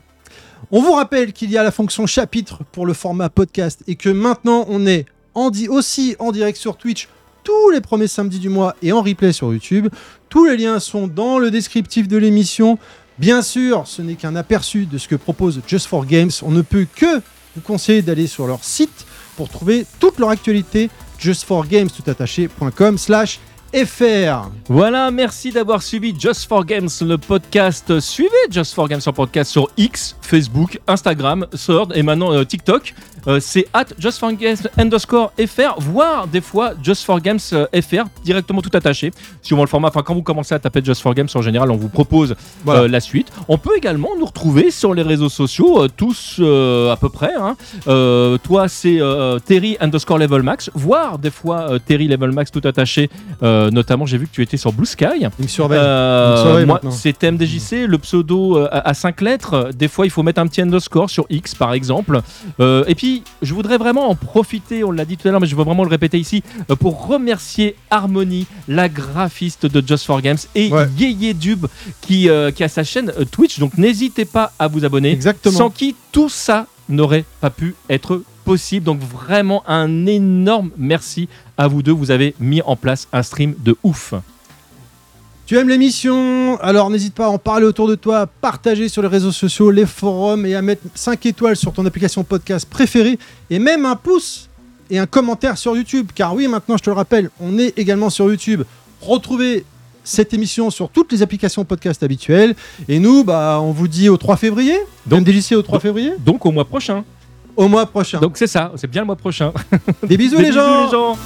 On vous rappelle qu'il y a la fonction chapitre pour le format podcast et que maintenant on est en di- aussi en direct sur Twitch tous les premiers samedis du mois et en replay sur YouTube. Tous les liens sont dans le descriptif de l'émission. Bien sûr, ce n'est qu'un aperçu de ce que propose Just for Games. On ne peut que vous conseiller d'aller sur leur site pour trouver toute leur actualité justforgames.com slash fr. Voilà, merci d'avoir suivi Just for Games, le podcast. Suivez Just for Games en podcast sur X, Facebook, Instagram, Sword et maintenant euh, TikTok. Euh, c'est at Just for Games underscore FR, voire des fois Just for Games euh, FR, directement tout attaché. Suivant le format, enfin quand vous commencez à taper Just for Games en général, on vous propose Voilà. la suite. On peut également nous retrouver sur les réseaux sociaux, tous à peu près. hein. Toi, c'est Terry underscore level max, voire des fois Terry level max tout attaché. Euh, notamment, j'ai vu que tu étais sur Blue Sky. Il me surveille. Euh, Il me surveille moi, maintenant. c'est TMDJC, le pseudo euh, à 5 lettres. Des fois, il faut mettre un petit underscore sur X, par exemple. Euh, et puis, je voudrais vraiment en profiter, on l'a dit tout à l'heure, mais je veux vraiment le répéter ici, euh, pour remercier Harmony, la graphiste de Just for Games, et Ouais. Yeye Dub, qui, euh, qui a sa chaîne euh, Twitch. Donc, n'hésitez pas à vous abonner. Exactement. Sans qui tout ça n'aurait pas pu être possible. Donc vraiment un énorme merci à vous deux. Vous avez mis en place un stream de ouf. Tu aimes l'émission? Alors n'hésite pas à en parler autour de toi, à partager sur les réseaux sociaux, les forums et à mettre 5 étoiles sur ton application podcast préférée et même un pouce et un commentaire sur YouTube. Car oui, maintenant je te le rappelle, on est également sur YouTube. Retrouvez cette émission sur toutes les applications podcast habituelles. Et nous, bah, on vous dit au 3 février. Donc- Donc DJC au 3 donc- février. Donc au mois prochain. Au mois prochain. Donc c'est ça, c'est bien le mois prochain. Des bisous Des les gens les gens